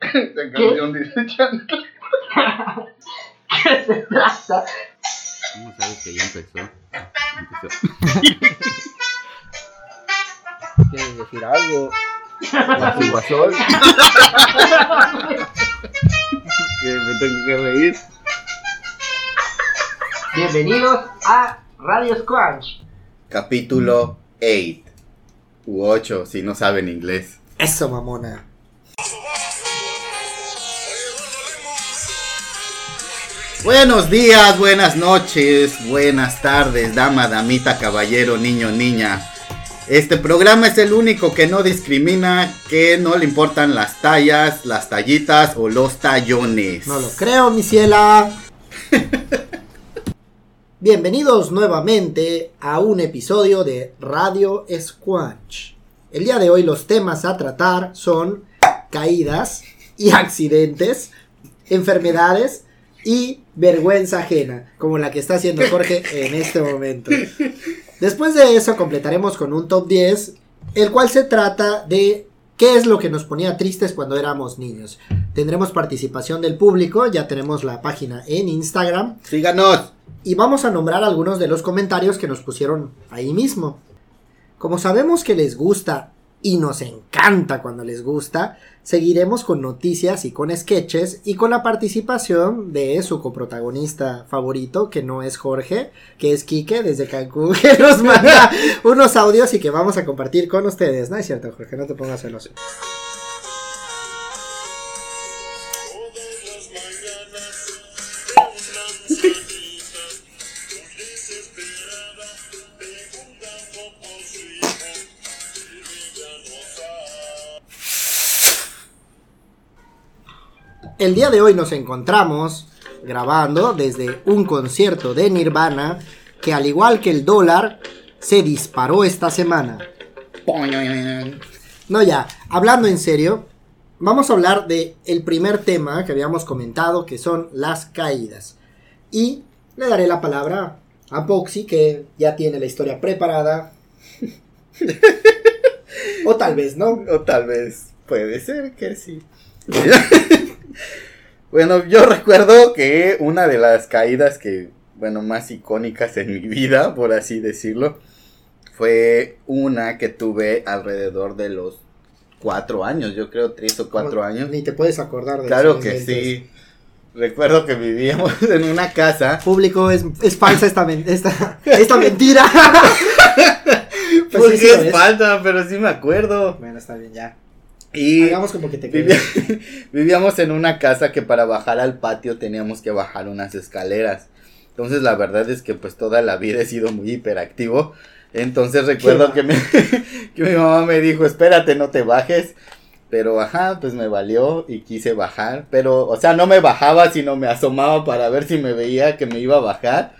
Esa canción dice chancla. ¿Qué se trata? ¿Cómo sabes que ya empezó? Empezó. ¿Quieres decir algo? Guasol. Que me tengo que reír. Bienvenidos a Radio Squanch. Capítulo 8. U 8, si no saben inglés. Eso, mamona. Buenos días, buenas noches, buenas tardes, dama, damita, caballero, niño, niña. Este programa es el único que no discrimina, que no le importan las tallas, las tallitas o los tallones. No lo creo, mi ciela. Bienvenidos nuevamente a un episodio de Radio Squanch. El día de hoy los temas a tratar son caídas y accidentes, enfermedades y vergüenza ajena, como la que está haciendo Jorge en este momento. Después de eso completaremos con un top 10, el cual se trata de qué es lo que nos ponía tristes cuando éramos niños. Tendremos participación del público, ya tenemos la página en Instagram Síganos. y vamos a nombrar algunos de los comentarios que nos pusieron ahí mismo. Como sabemos que les gusta y nos encanta cuando les gusta, seguiremos con noticias y con sketches y con la participación de su coprotagonista favorito, que no es Jorge, que es Quique desde Cancún, que nos manda unos audios y que vamos a compartir con ustedes. No es cierto, Jorge, no te pongas celoso. El día de hoy nos encontramos grabando desde un concierto de Nirvana que al igual que el dólar se disparó esta semana. No ya, hablando en serio, vamos a hablar de el primer tema que habíamos comentado que son las caídas. Y le daré la palabra a Boxy que ya tiene la historia preparada. o tal vez no. O tal vez puede ser que sí. bueno, yo recuerdo que una de las caídas que, bueno, más icónicas en mi vida, por así decirlo, fue una que tuve alrededor de los cuatro años, yo creo tres o cuatro años. Ni te puedes acordar de Claro que sí. Recuerdo que vivíamos en una casa. Público, es, es falsa esta, men- esta, esta mentira. Pues Porque sí, es es. falta, pero sí me acuerdo. Bueno, está bien, ya. Y Hagamos como que te vivía- crees. vivíamos en una casa que para bajar al patio teníamos que bajar unas escaleras. Entonces la verdad es que pues toda la vida he sido muy hiperactivo. Entonces recuerdo que, me, que mi mamá me dijo, espérate, no te bajes. Pero ajá, pues me valió y quise bajar. Pero, o sea, no me bajaba, sino me asomaba para ver si me veía que me iba a bajar.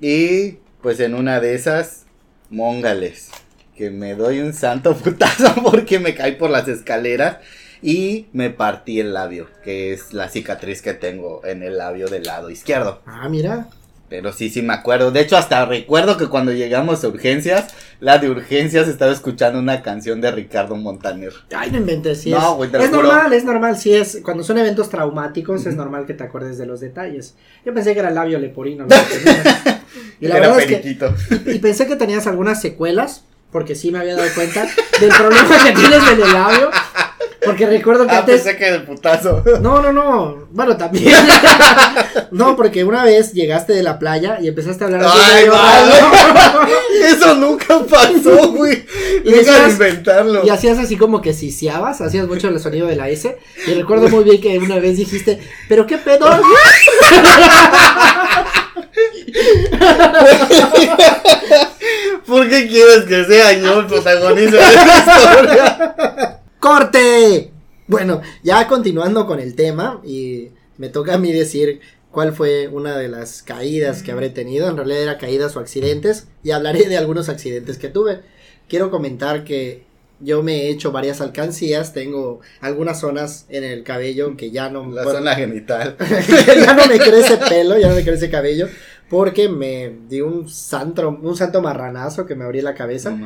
Y pues en una de esas, móngales. Que me doy un santo putazo porque me caí por las escaleras. Y me partí el labio, que es la cicatriz que tengo en el labio del lado izquierdo. Ah, mira. Pero sí, sí me acuerdo. De hecho, hasta recuerdo que cuando llegamos a urgencias, la de urgencias estaba escuchando una canción de Ricardo Montaner. Ay, no inventes, sí No, es. güey, te lo es normal, es normal, sí es. Cuando son eventos traumáticos, es normal que te acuerdes de los detalles. Yo pensé que era el labio leporino. y la Era verdad es que. periquito. Y pensé que tenías algunas secuelas, porque sí me había dado cuenta del problema que tienes en el labio. Porque recuerdo que Ah, antes. pensé que de putazo. No, no, no. Bueno, también. no, porque una vez llegaste de la playa y empezaste a hablar así Ay, medio vale. Eso nunca pasó, güey. Deja de inventarlo. Y hacías así como que siseabas, hacías mucho el sonido de la S. Y recuerdo muy bien que una vez dijiste, ¿pero qué pedo? ¿Por qué quieres que sea yo el protagonista de esta historia? ¡Corte! Bueno, ya continuando con el tema, y me toca a mí decir cuál fue una de las caídas que habré tenido. En realidad era caídas o accidentes, y hablaré de algunos accidentes que tuve. Quiero comentar que yo me he hecho varias alcancías, tengo algunas zonas en el cabello que ya no... La bueno, zona genital. ya no me crece pelo, ya no me crece cabello, porque me di un santo, un santo marranazo que me abrí la cabeza.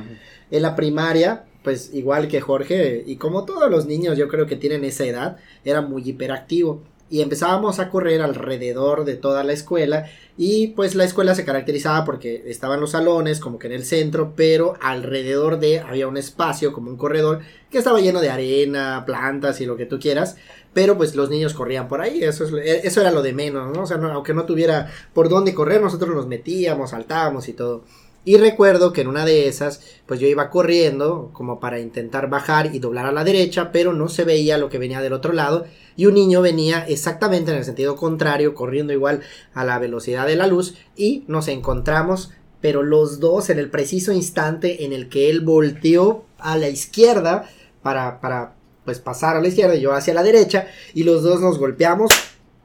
En la primaria pues igual que Jorge, y como todos los niños yo creo que tienen esa edad, era muy hiperactivo. Y empezábamos a correr alrededor de toda la escuela y pues la escuela se caracterizaba porque estaban los salones como que en el centro, pero alrededor de había un espacio como un corredor que estaba lleno de arena, plantas y lo que tú quieras. Pero pues los niños corrían por ahí, eso, es, eso era lo de menos, ¿no? O sea, no- aunque no tuviera por dónde correr, nosotros nos metíamos, saltábamos y todo. Y recuerdo que en una de esas, pues yo iba corriendo como para intentar bajar y doblar a la derecha, pero no se veía lo que venía del otro lado. Y un niño venía exactamente en el sentido contrario, corriendo igual a la velocidad de la luz. Y nos encontramos, pero los dos en el preciso instante en el que él volteó a la izquierda para, para pues pasar a la izquierda y yo hacia la derecha. Y los dos nos golpeamos.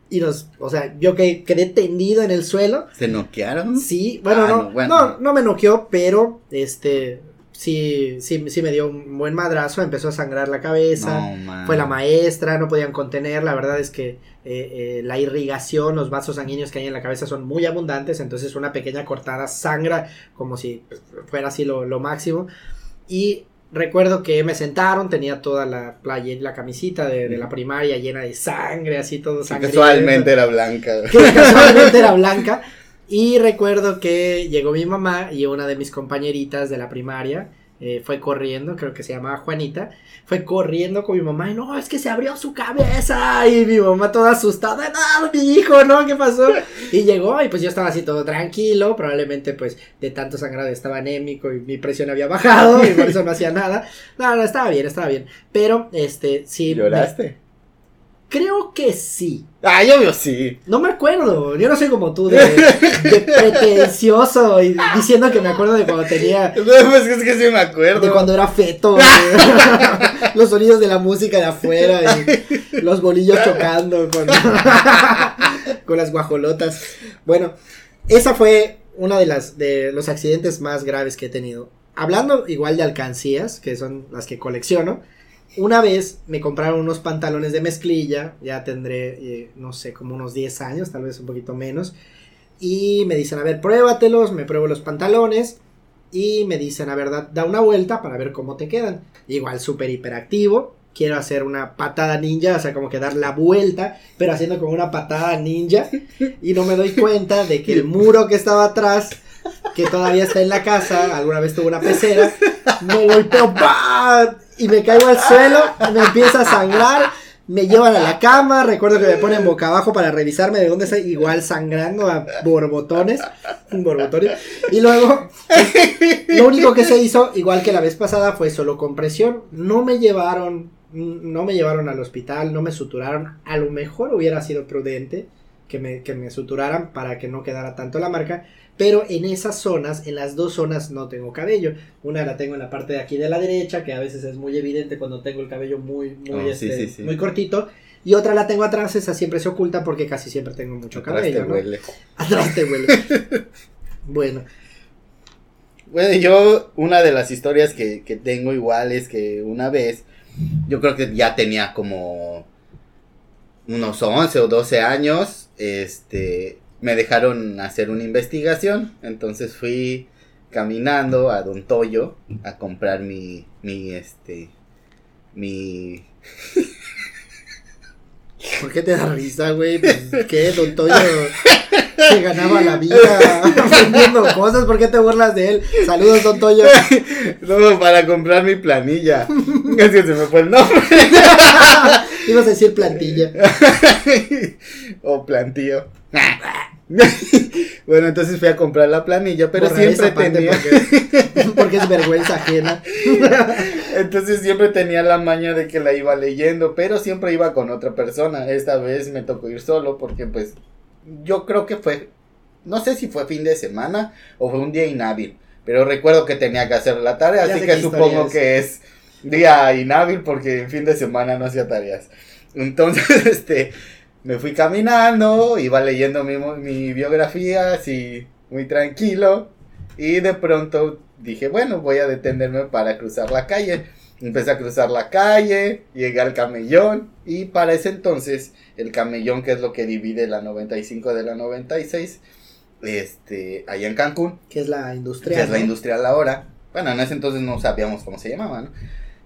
Y nos, o sea, yo que, quedé tendido en el suelo. ¿Se noquearon? Sí, bueno, Ah, no, no, bueno. no, no me noqueó, pero este sí, sí, sí me dio un buen madrazo, empezó a sangrar la cabeza. No. Fue la maestra, no podían contener, la verdad es que eh, eh, la irrigación, los vasos sanguíneos que hay en la cabeza son muy abundantes, entonces una pequeña cortada sangra como si fuera así lo, lo máximo. Y recuerdo que me sentaron, tenía toda la playa, la camisita de, de la primaria llena de sangre, así todo Sí, sangriento Casualmente era blanca. que casualmente era blanca. Y recuerdo que llegó mi mamá y una de mis compañeritas de la primaria eh, fue corriendo, creo que se llamaba Juanita, fue corriendo con mi mamá y no, es que se abrió su cabeza y mi mamá toda asustada, no, mi hijo, no, ¿qué pasó? Y llegó y pues yo estaba así todo tranquilo, probablemente pues de tanto sangrado estaba anémico y mi presión había bajado y por eso no hacía nada. No, no, estaba bien, estaba bien. Pero, este, sí. ¿Lloraste? Creo que sí. Ah, yo veo sí. No me acuerdo, yo no soy como tú de, de pretencioso y diciendo que me acuerdo de cuando tenía, No, pues es que sí me acuerdo. de cuando era feto, los sonidos de la música de afuera y los bolillos chocando con, con las guajolotas. Bueno, esa fue una de las de los accidentes más graves que he tenido. Hablando igual de alcancías, que son las que colecciono, una vez me compraron unos pantalones de mezclilla, ya tendré, eh, no sé, como unos 10 años, tal vez un poquito menos, y me dicen, a ver, pruébatelos, me pruebo los pantalones, y me dicen, a ver, da, una vuelta para ver cómo te quedan. Igual súper hiperactivo, quiero hacer una patada ninja, o sea, como que dar la vuelta, pero haciendo como una patada ninja, y no me doy cuenta de que el muro que estaba atrás, que todavía está en la casa, alguna vez tuvo una pecera, me golpeo, ¡bah! Y me caigo al suelo, me empieza a sangrar, me llevan a la cama, recuerdo que me ponen boca abajo para revisarme de dónde estoy, igual sangrando a borbotones, borbotones, y luego lo único que se hizo, igual que la vez pasada, fue solo compresión. No me llevaron, no me llevaron al hospital, no me suturaron. A lo mejor hubiera sido prudente que me, que me suturaran para que no quedara tanto la marca. Pero en esas zonas, en las dos zonas no tengo cabello. Una la tengo en la parte de aquí de la derecha, que a veces es muy evidente cuando tengo el cabello muy, muy, Oh, este, sí, sí. muy cortito. Y otra la tengo atrás, esa siempre se oculta porque casi siempre tengo mucho Atrás te cabello. ¿no? huele. Atrás te huele. bueno, Bueno, yo, una de las historias que, que tengo igual es que una vez, yo creo que ya tenía como unos 11 o 12 años, este, me dejaron hacer una investigación, entonces fui caminando a Don Toyo a comprar mi, mi, este, mi, ¿Por qué te da risa, güey? Pues, ¿Qué? Don Toyo se ganaba la vida vendiendo cosas. ¿Por qué te burlas de él? Saludos, Don Toyo. no, para comprar mi planilla, es que se me fue el nombre. Ibas a decir plantilla. o plantío. bueno, entonces fui a comprar la planilla, pero siempre tenía. Porque, porque es vergüenza ajena. entonces siempre tenía la maña de que la iba leyendo, pero siempre iba con otra persona. Esta vez me tocó ir solo porque, pues, yo creo que fue. No sé si fue fin de semana o fue un día inhábil, pero recuerdo que tenía que hacer la tarea, Ya así que supongo es. que es día inhábil porque en fin de semana no hacía tareas. Entonces, este, me fui caminando, iba leyendo mi, mi biografía, así, muy tranquilo, y de pronto dije, bueno, voy a detenerme para cruzar la calle. Empecé a cruzar la calle, llegué al camellón, y para ese entonces, el camellón, que es lo que divide la 95 de la 96, este, allá en Cancún, Que es la que industrial. es la industrial ahora, Bueno, en ese entonces no sabíamos cómo se llamaba, ¿no?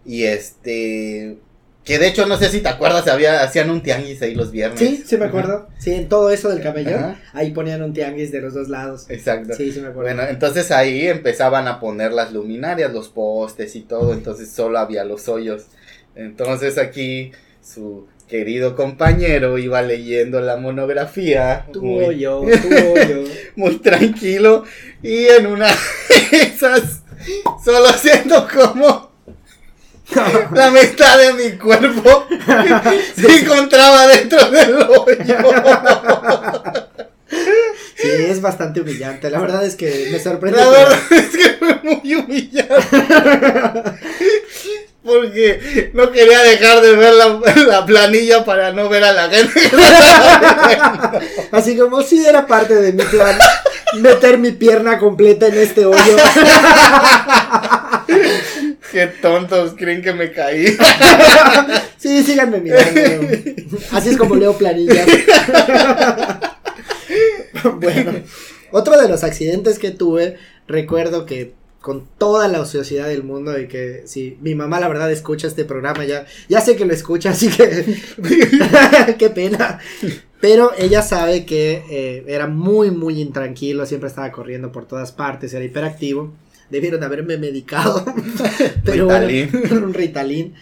Y este. Que de hecho, no sé si te acuerdas, había, hacían un tianguis ahí los viernes. Sí, sí me acuerdo. Sí, en todo eso del cabello, Ajá. ahí ponían un tianguis de los dos lados. Exacto. Sí, sí me acuerdo. Bueno, entonces ahí empezaban a poner las luminarias, los postes y todo, entonces solo había los hoyos. Entonces aquí su querido compañero iba leyendo la monografía tú muy, o yo, tú o yo. muy tranquilo y en una de esas solo siento como la mitad de mi cuerpo se encontraba dentro del hoyo. Sí, es bastante humillante. La verdad es que me sorprende. La que- verdad es que fue muy humillante. Porque no quería dejar de ver la, la planilla para no ver a la gente. Así como si era parte de mi plan meter mi pierna completa en este hoyo. Qué tontos creen que me caí. Sí, síganme mirando. Así es como leo planillas. Bueno, otro de los accidentes que tuve, recuerdo que con toda la ociosidad del mundo y que si mi mamá la verdad escucha este programa ya, ya sé que lo escucha, así que qué pena. Pero ella sabe que eh, era muy, muy intranquilo, siempre estaba corriendo por todas partes, era hiperactivo. Debieron haberme medicado. Pero bueno, un Ritalin.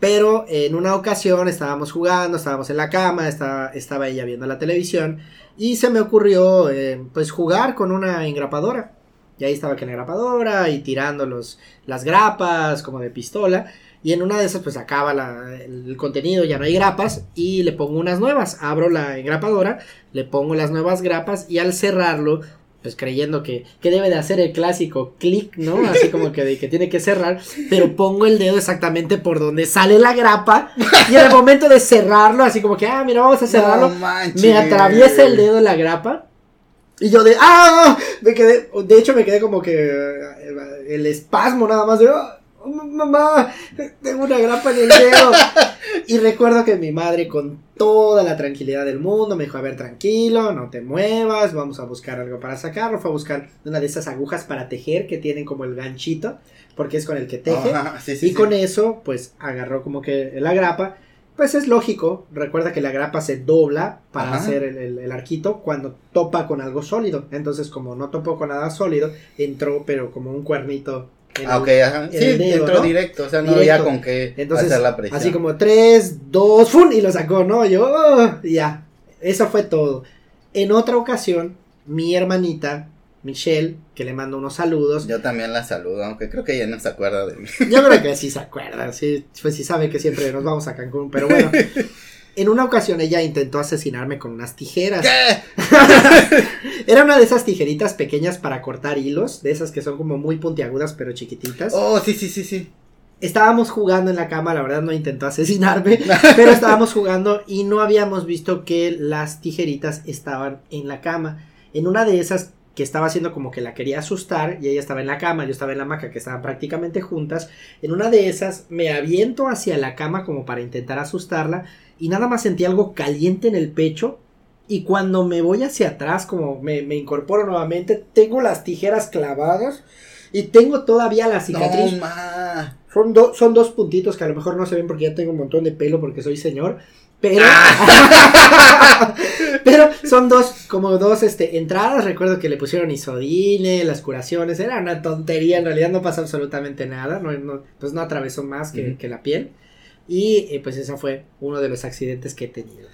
Pero en una ocasión estábamos jugando, estábamos en la cama, estaba, estaba ella viendo la televisión y se me ocurrió eh, pues jugar con una engrapadora. Y ahí estaba que la engrapadora y tirando los, las grapas como de pistola. Y en una de esas pues acaba la- el contenido, ya no hay grapas y le pongo unas nuevas. Abro la engrapadora, le pongo las nuevas grapas y al cerrarlo pues creyendo que, que debe de hacer el clásico clic, ¿no? Así como que, de que tiene que cerrar, pero pongo el dedo exactamente por donde sale la grapa y en el momento de cerrarlo, así como que, ah, mira, vamos a cerrarlo, No me atraviesa el dedo la grapa y yo de, ah, me quedé, de hecho me quedé como que eh, el espasmo nada más de, "Ah, mamá, tengo una grapa en el dedo. Y recuerdo que mi madre con toda la tranquilidad del mundo me dijo, a ver, tranquilo, no te muevas, vamos a buscar algo para sacarlo. Fue a buscar una de esas agujas para tejer que tienen como el ganchito, porque es con el que teje. Ajá, sí, sí, y sí. con eso, pues agarró como que la grapa. Pues es lógico, recuerda que la grapa se dobla para Ajá. hacer el, el- el arquito cuando topa con algo sólido. Entonces, como no topó con nada sólido, entró, pero como un cuernito. En Ah, ok, ajá. en Sí, el dedo, entró ¿no? directo, o sea, no Directo. había con qué Entonces, hacer la presión. así como 3, 2, ¡fun! Y lo sacó, ¿no? Yo, "Oh", ya. Eso fue todo. En otra ocasión, mi hermanita, Michelle, que le mando unos saludos. Yo también la saludo, aunque creo que ella no se acuerda de mí. Yo creo que sí se acuerda, sí, pues sí sabe que siempre nos vamos a Cancún, pero bueno. En una ocasión ella intentó asesinarme con unas tijeras. ¿Qué? Era una de esas tijeritas pequeñas para cortar hilos, de esas que son como muy puntiagudas pero chiquititas. Oh, sí, sí, sí, sí. Estábamos jugando en la cama, la verdad no intentó asesinarme, pero estábamos jugando y no habíamos visto que las tijeritas estaban en la cama. En una de esas que estaba haciendo como que la quería asustar y ella estaba en la cama, yo estaba en la hamaca que estaban prácticamente juntas. En una de esas me aviento hacia la cama como para intentar asustarla y nada más sentí algo caliente en el pecho y cuando me voy hacia atrás como me, me incorporo nuevamente tengo las tijeras clavadas y tengo todavía la cicatriz. No. Son, do- son dos puntitos que a lo mejor no se ven porque ya tengo un montón de pelo porque soy señor. Pero. pero son dos, como dos este, entradas. Recuerdo que le pusieron isodine, las curaciones. Era una tontería. En realidad no pasa absolutamente nada. No, no- pues no atravesó más que, que la piel. Y eh, pues ese fue uno de los accidentes que he tenido.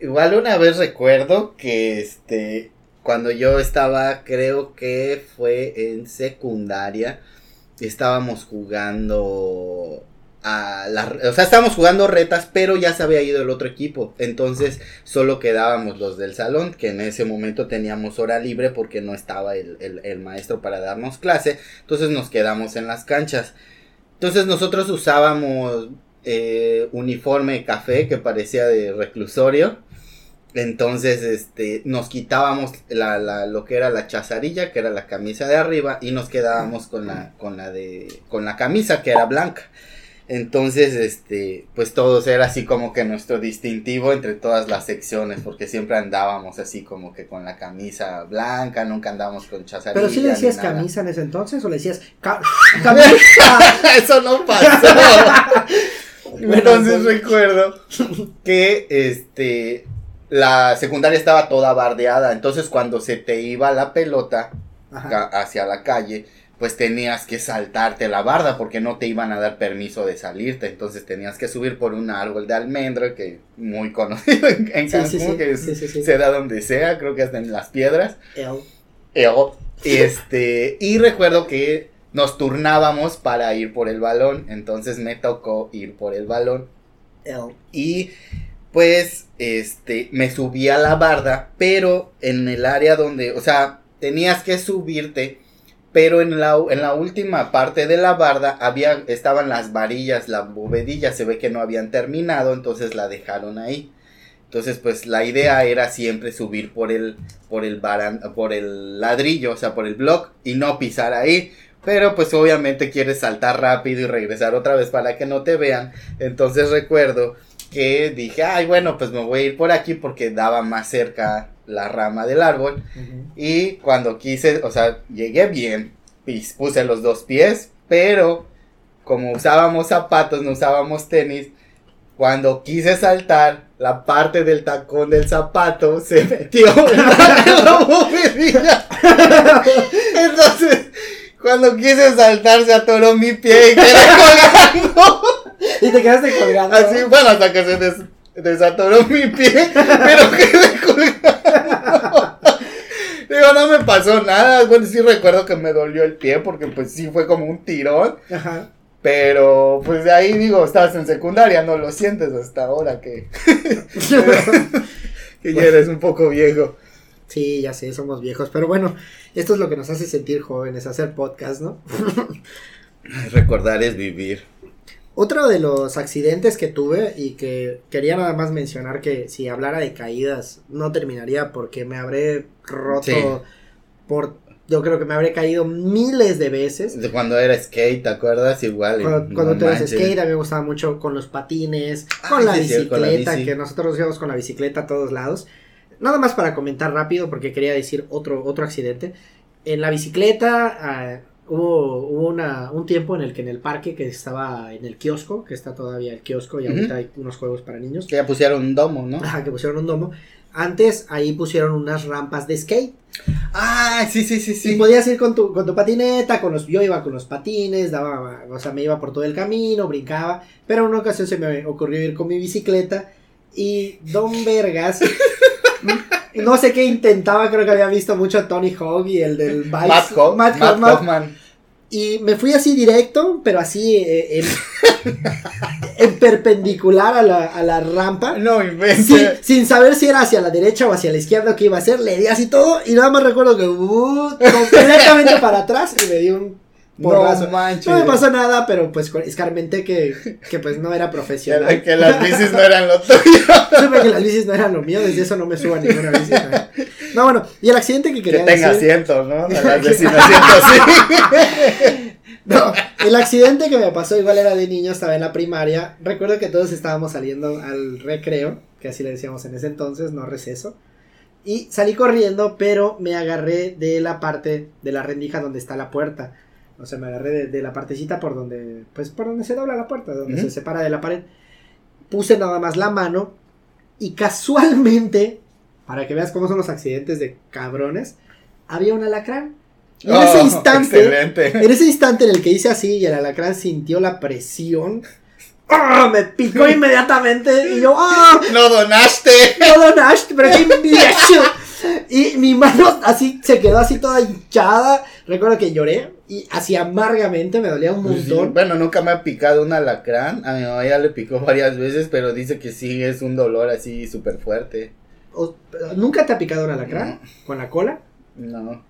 Igual una vez recuerdo que este cuando yo estaba, creo que fue en secundaria, estábamos jugando a la, o sea, estábamos jugando retas, pero ya se había ido el otro equipo, entonces solo quedábamos los del salón, que en ese momento teníamos hora libre porque no estaba el, el- el maestro para darnos clase, entonces nos quedamos en las canchas. Entonces nosotros usábamos eh, uniforme café que parecía de reclusorio. Entonces, este, nos quitábamos la, la, lo que era la chazarilla, que era la camisa de arriba, y nos quedábamos con la, con la de, con la camisa que era blanca. Entonces, este, pues todos era así como que nuestro distintivo entre todas las secciones, porque siempre andábamos así como que con la camisa blanca, nunca andábamos con chazarilla. Pero si le decías camisa en ese entonces o le decías ca- camisa. Eso no pasó. Entonces recuerdo que este la secundaria estaba toda bardeada, entonces cuando se te iba la pelota hacia la calle, pues tenías que saltarte la barda porque no te iban a dar permiso de salirte, entonces tenías que subir por un árbol de almendro que muy conocido en, en Sí, Cancún, sí, sí, que se da donde sea, creo que hasta en las piedras. El- Eo. Este, y recuerdo que nos turnábamos para ir por el balón, entonces me tocó ir por el balón y pues este me subí a la barda, pero en el área donde, o sea, tenías que subirte, pero en la en la última parte de la barda había estaban las varillas, la bovedilla, se ve que no habían terminado, entonces la dejaron ahí. Entonces, pues la idea era siempre subir por el por el baran- por el ladrillo, o sea, por el block y no pisar ahí. Pero pues obviamente quieres saltar rápido y regresar otra vez para que no te vean. Entonces recuerdo que dije, ay, bueno, pues me voy a ir por aquí porque daba más cerca la rama del árbol. Y cuando quise, o sea, llegué bien, puse los dos pies, pero como usábamos zapatos, no usábamos tenis, cuando quise saltar, la parte del tacón del zapato se metió en la. Entonces, cuando quise saltar, se atoró mi pie y quedé colgando. Y te quedaste colgando. Así, bueno, hasta que se des- desatoró mi pie, pero quedé colgando. Digo, no me pasó nada. Bueno, sí recuerdo que me dolió el pie porque pues sí fue como un tirón. Ajá. Pero pues de ahí digo, estabas en secundaria, no lo sientes hasta ahora que, que ya eres un poco viejo. Sí, ya sé, somos viejos, pero bueno, esto es lo que nos hace sentir jóvenes, hacer podcast, ¿no? Recordar es vivir. Otro de los accidentes que tuve y que quería nada más mencionar que si hablara de caídas no terminaría porque me habré roto Sí. por, yo creo que me habré caído miles de veces. De cuando era skate, ¿te acuerdas? Igual. Cuando, no cuando tú manches. skate, a mí me gustaba mucho con los patines, con, la sí, sí, con la bicicleta, que nosotros íbamos con la bicicleta a todos lados. Nada más para comentar rápido, porque quería decir otro, otro accidente. En la bicicleta ah, hubo, hubo una, un tiempo en el que en el parque que estaba en el kiosco, que está todavía el kiosco y Ujú. ahorita hay unos juegos para niños, Que ya pusieron un domo, ¿no? ajá, que pusieron un domo. Antes ahí pusieron unas rampas de skate. Ah, sí, sí, sí, Y sí. podías ir con tu, con tu patineta, con los, yo iba con los patines, daba, o sea, me iba por todo el camino, brincaba, pero en una ocasión se me ocurrió ir con mi bicicleta y Don Vergas, no sé qué intentaba, creo que había visto mucho a Tony Hawk y el del Vice, Matt, Ho- Matt Matt Hoffman, Hoffman. y me fui así directo, pero así eh, en, en perpendicular a la, a la rampa. No. Sí, sin saber si era hacia la derecha o hacia la izquierda o qué iba a hacer, le di así todo y nada más recuerdo que uh, completamente para atrás y me di un No manches. No me pasó nada, pero pues escarmenté que, que pues no era Que, profesional. que las bicis no eran lo tuyo. Supe que las bicis no eran lo mío, desde eso no me subo a ninguna bici. No, No, bueno, y el accidente que Que quería tenga decir... asiento, ¿no? A las asiento, sí. No, el accidente que me pasó igual era de niño, estaba en la primaria. Recuerdo que todos estábamos saliendo al recreo, que así le decíamos en ese entonces, no receso. Y salí corriendo, pero me agarré de la parte de la rendija donde está la puerta. O sea, me agarré de, de la partecita por donde, pues por donde se dobla la puerta, donde se separa de la pared. Puse nada más la mano y casualmente, para que veas cómo son los accidentes de cabrones, había un alacrán. Y en ese Oh, instante, Excelente. en ese instante en el que hice así y el alacrán sintió la presión, ¡ah! me picó inmediatamente y yo, ¡ah! No donaste. No donaste, pero qué imbécil. Y mi mano así se quedó así toda hinchada. Recuerdo que lloré y así amargamente me dolía un Pues sí, montón. Bueno, nunca me ha picado un alacrán. A mi mamá ya le picó varias veces, pero dice que sí es un dolor así súper fuerte. O- ¿Nunca te ha picado un alacrán? ¿Con la cola? No.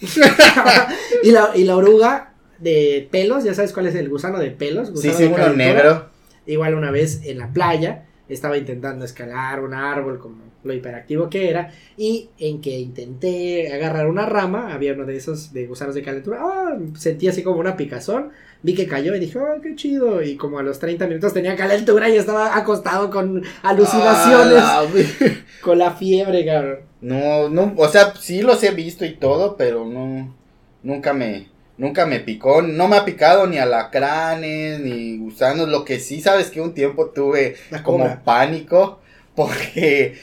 y, la, y la oruga de pelos, ya sabes cuál es el gusano de pelos. Sí, gusano sí, de uno negro. Igual una vez en la playa, estaba intentando escalar un árbol como lo hiperactivo que era y en que intenté agarrar una rama, había uno de esos de gusanos de calentura, ah, sentí así como una picazón, vi que cayó y dije, oh, qué chido, y como a los 30 minutos tenía calentura y estaba acostado con alucinaciones, Ah, la- con la fiebre, cabrón. No, no, o sea, sí los he visto y todo, pero no, nunca me, nunca me picó, no me ha picado ni alacranes, ni gusanos, lo que sí sabes que un tiempo tuve como pánico, porque,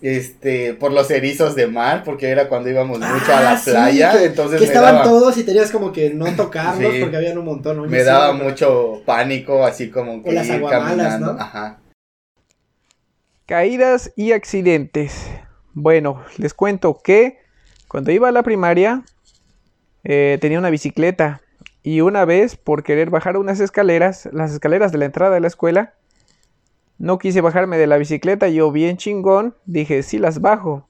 este, por los erizos de mar, porque era cuando íbamos mucho a Ah, la sí, playa, que- entonces que me estaban daba, todos y tenías como que no tocarlos Sí. porque habían un montón. oye, me sí, daba mucho pánico, así como que las ir caminando, ¿no? ajá. Caídas y accidentes. Bueno, les cuento que cuando iba a la primaria eh, tenía una bicicleta y una vez por querer bajar unas escaleras, las escaleras de la entrada de la escuela, no quise bajarme de la bicicleta, yo bien chingón, dije, sí las bajo.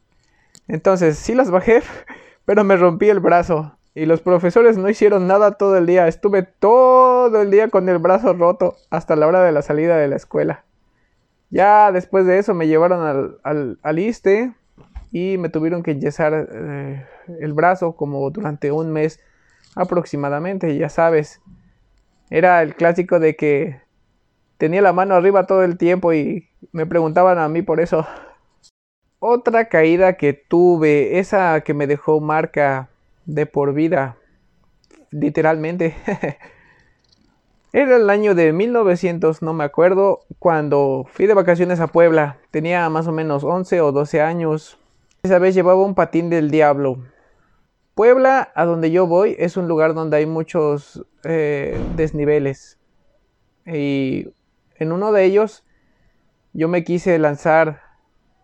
Entonces, sí las bajé, pero me rompí el brazo. Y los profesores no hicieron nada todo el día. Estuve todo el día con el brazo roto hasta la hora de la salida de la escuela. Ya después de eso me llevaron al, al, ISSSTE y me tuvieron que enyesar eh, el brazo como durante un mes aproximadamente, ya sabes. Era el clásico de que tenía la mano arriba todo el tiempo y me preguntaban a mí por eso. Otra caída que tuve, esa que me dejó marca de por vida, literalmente. Era el año de 1900, no me acuerdo, cuando fui de vacaciones a Puebla. Tenía más o menos 11 o 12 años. Esa vez llevaba un patín del diablo. Puebla, a donde yo voy, es un lugar donde hay muchos eh, desniveles. Y en uno de ellos yo me quise lanzar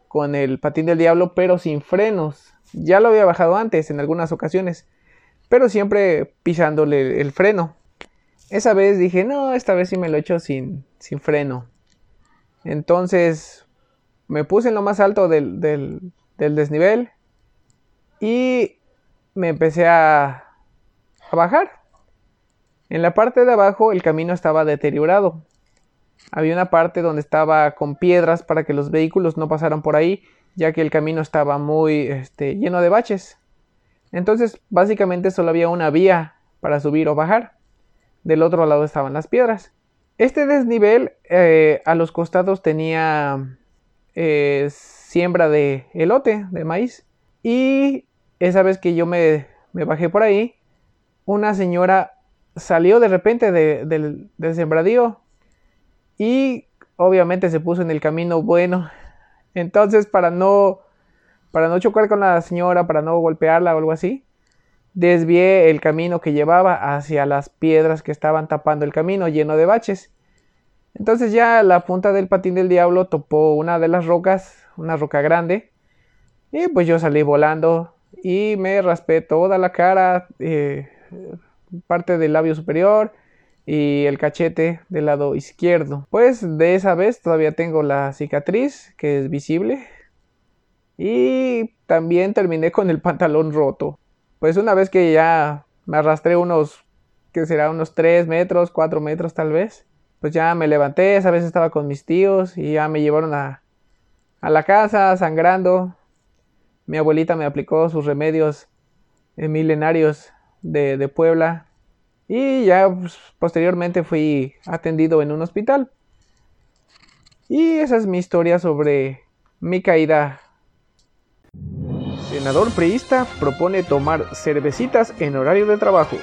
con el patín del diablo, pero sin frenos. Ya lo había bajado antes en algunas ocasiones, pero siempre pisándole el freno. Esa vez dije, no, esta vez sí me lo echo sin, sin freno. Entonces me puse en lo más alto del, del, del desnivel y me empecé a, a bajar. En la parte de abajo el camino estaba deteriorado. Había una parte donde estaba con piedras para que los vehículos no pasaran por ahí, ya que el camino estaba muy este, lleno de baches. Entonces, básicamente solo había una vía para subir o bajar. Del otro lado estaban las piedras. Este desnivel eh, a los costados tenía eh, siembra de elote, de maíz. Y esa vez que yo me, me bajé por ahí, una señora salió de repente de, del, del sembradío y obviamente se puso en el camino bueno. Entonces, para no, para no chocar con la señora, para no golpearla o algo así, desvié el camino que llevaba hacia las piedras que estaban tapando el camino lleno de baches. Entonces ya la punta del patín del diablo topó una de las rocas, una roca grande, y pues yo salí volando y me raspé toda la cara, eh, parte del labio superior y el cachete del lado izquierdo. Pues de esa vez todavía tengo la cicatriz que es visible y también terminé con el pantalón roto. Pues una vez que ya me arrastré unos, que será unos 3 metros, 4 metros tal vez, pues ya me levanté, esa vez estaba con mis tíos y ya me llevaron a, a la casa sangrando. Mi abuelita me aplicó sus remedios eh, milenarios de, de Puebla y ya pues, posteriormente fui atendido en un hospital. Y esa es mi historia sobre mi caída. Senador priista propone tomar cervecitas en horario de trabajo.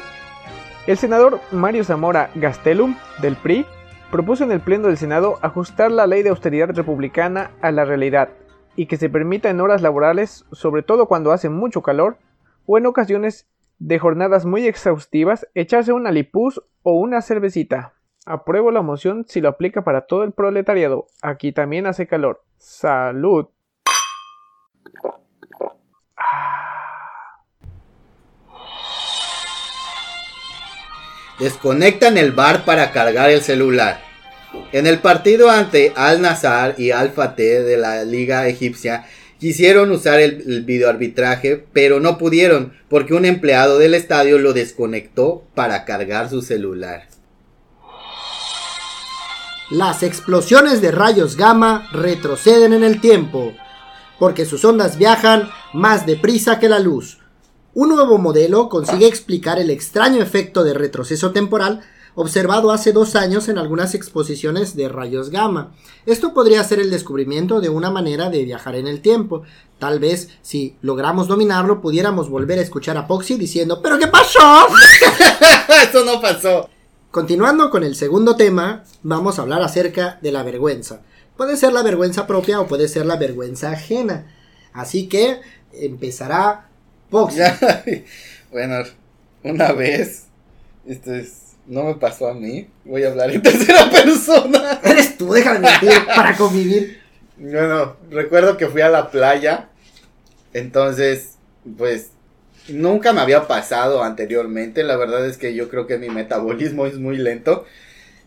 El senador Mario Zamora Gastelum, del PRI, propuso en el Pleno del Senado ajustar la ley de austeridad republicana a la realidad y que se permita en horas laborales, sobre todo cuando hace mucho calor, o en ocasiones de jornadas muy exhaustivas, echarse una lipuz o una cervecita. Apruebo la moción si lo aplica para todo el proletariado. Aquí también hace calor. Salud. Desconectan el bar para cargar el celular. En el partido ante Al Nazar y Al Fateh de la Liga Egipcia quisieron usar el, videoarbitraje, pero no pudieron porque un empleado del estadio lo desconectó para cargar su celular. Las explosiones de rayos gamma retroceden en el tiempo, porque sus ondas viajan más deprisa que la luz. Un nuevo modelo consigue explicar el extraño efecto de retroceso temporal observado hace dos años en algunas exposiciones de rayos gamma. Esto podría ser el descubrimiento de una manera de viajar en el tiempo. Tal vez, si logramos dominarlo, pudiéramos volver a escuchar a Poxy diciendo ¿Pero qué pasó? Eso no pasó. Continuando con el segundo tema, vamos a hablar acerca de la vergüenza. Puede ser la vergüenza propia o puede ser la vergüenza ajena. Así que empezará Poxy. bueno, una vez, esto es, no me pasó a mí, voy a hablar en tercera persona. Eres tú, déjame mentir para convivir. Bueno, recuerdo que fui a la playa, entonces, pues, nunca me había pasado anteriormente, la verdad es que yo creo que mi metabolismo es muy lento.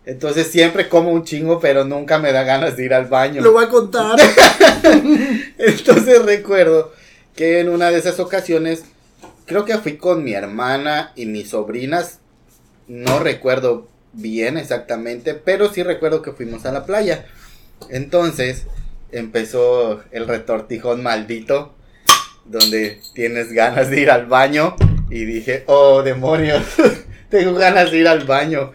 Entonces siempre como un chingo, pero nunca me da ganas de ir al baño. Lo voy a contar. Entonces recuerdo que en una de esas ocasiones, creo que fui con mi hermana y mis sobrinas. No recuerdo bien exactamente, pero sí recuerdo que fuimos a la playa. Entonces empezó el retortijón maldito, donde tienes ganas de ir al baño. Y dije, oh demonios, tengo ganas de ir al baño.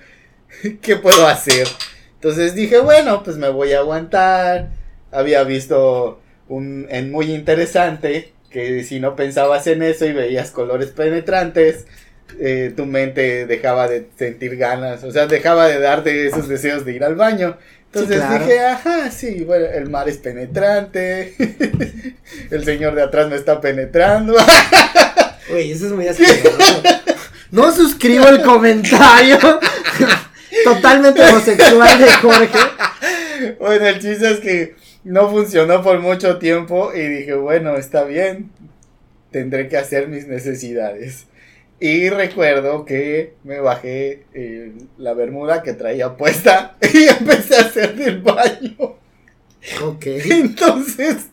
¿Qué puedo hacer? Entonces dije, bueno, pues me voy a aguantar. Había visto un en muy interesante que si no pensabas en eso y veías colores penetrantes, eh, tu mente dejaba de sentir ganas, o sea, dejaba de darte esos deseos de ir al baño. Entonces Sí, claro. dije, ajá, sí, bueno, el mar es penetrante, el señor de atrás me está penetrando. Uy, eso es muy asqueroso. No suscribo el comentario. Totalmente homosexual de Jorge. Bueno, el chiste es que no funcionó por mucho tiempo y dije, bueno, está bien, tendré que hacer mis necesidades. Y recuerdo que me bajé eh, la bermuda que traía puesta y empecé a hacer del baño. Ok. Entonces,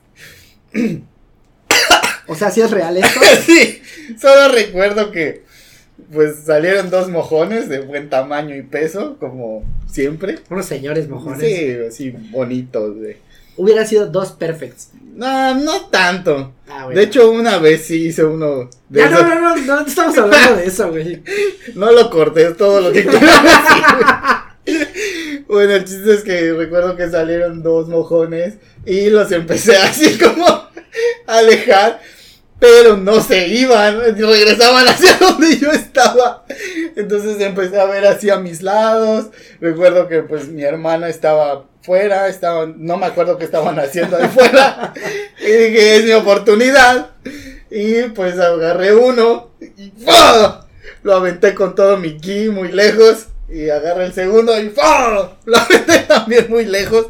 O sea, si es real esto. sí, solo recuerdo que pues salieron dos mojones de buen tamaño y peso, como siempre. Unos señores mojones. Sí, así bonitos, güey. Hubieran sido dos perfects. No, no tanto. Ah, bueno. De hecho, una vez sí hice uno de Ya, no, esos. no, no, no, no estamos hablando de eso, güey. No lo corté, es todo lo que quiero decir. Bueno, el chiste es que recuerdo que salieron dos mojones y los empecé así como a alejar, pero no se iban, regresaban hacia donde yo estaba. Entonces empecé a ver hacia mis lados. Recuerdo que pues mi hermana estaba fuera, estaban, no me acuerdo qué estaban haciendo ahí fuera. Y dije, es mi oportunidad. Y pues agarré uno y ¡fua! lo aventé con todo mi ki muy lejos. Y agarré el segundo y ¡fua! lo aventé también muy lejos.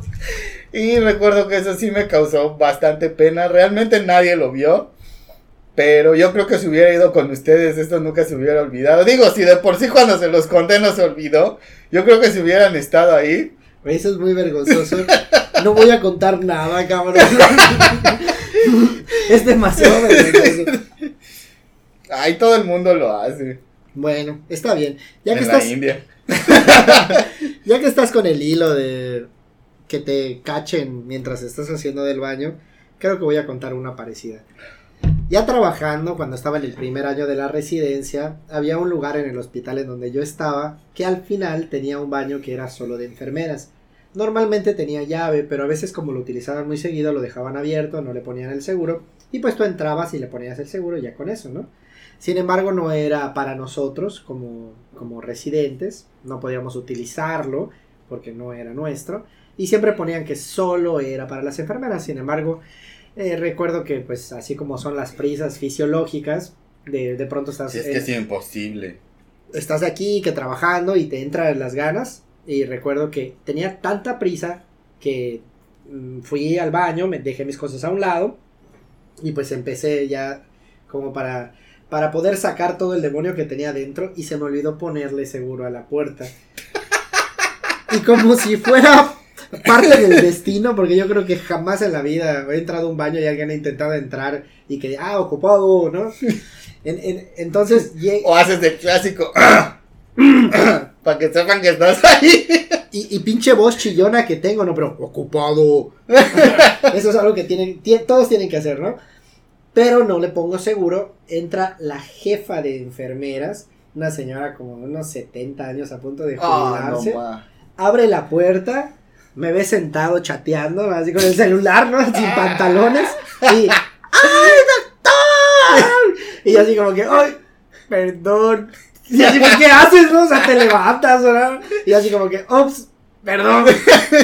Y recuerdo que eso sí me causó bastante pena. Realmente nadie lo vio. Pero yo creo que si hubiera ido con ustedes, esto nunca se hubiera olvidado. Digo, si de por sí cuando se los conté no se olvidó, yo creo que si hubieran estado ahí, Eso es muy vergonzoso. No voy a contar nada, cabrón. Es demasiado vergonzoso. ahí todo el mundo lo hace. Bueno, está bien. Ya que estás, India. ya que estás con el hilo de que te cachen mientras estás haciendo del baño, creo que voy a contar una parecida. Ya trabajando, cuando estaba en el primer año de la residencia, había un lugar en el hospital en donde yo estaba que al final tenía un baño que era solo de enfermeras. Normalmente tenía llave, pero a veces como lo utilizaban muy seguido lo dejaban abierto, no le ponían el seguro y pues tú entrabas y le ponías el seguro ya con eso, ¿no? Sin embargo, no era para nosotros como, como residentes, no podíamos utilizarlo porque no era nuestro y siempre ponían que solo era para las enfermeras. Sin embargo, eh, recuerdo que pues así como son las prisas fisiológicas, de, de pronto estás, Si es que es imposible. estás aquí que trabajando y te entran las ganas. Y recuerdo que tenía tanta prisa que mm, fui al baño, me dejé mis cosas a un lado y pues empecé ya como para para poder sacar todo el demonio que tenía dentro y se me olvidó ponerle seguro a la puerta. Y como si fuera parte del destino, porque yo creo que jamás en la vida he entrado a un baño y alguien ha intentado entrar y que, ah, ocupado, ¿no? En- en- entonces, O haces el clásico. para que sepan que estás ahí. Y, y pinche voz chillona que tengo, no, pero ocupado. Eso es algo que tienen, tie- todos tienen que hacer, ¿no? Pero no le pongo seguro. Entra la jefa de enfermeras, una señora como de unos 70 años a punto de Ah, no jubilarse. abre la puerta, me ve sentado chateando, así con el celular, ¿no? Sin pantalones. Y. ¡Ay, doctor! Y yo así como que, ¡ay! Perdón. Y así, pues, ¿qué haces, no? O sea, te levantas, ¿no? Y así como que, ¡ops! Perdón.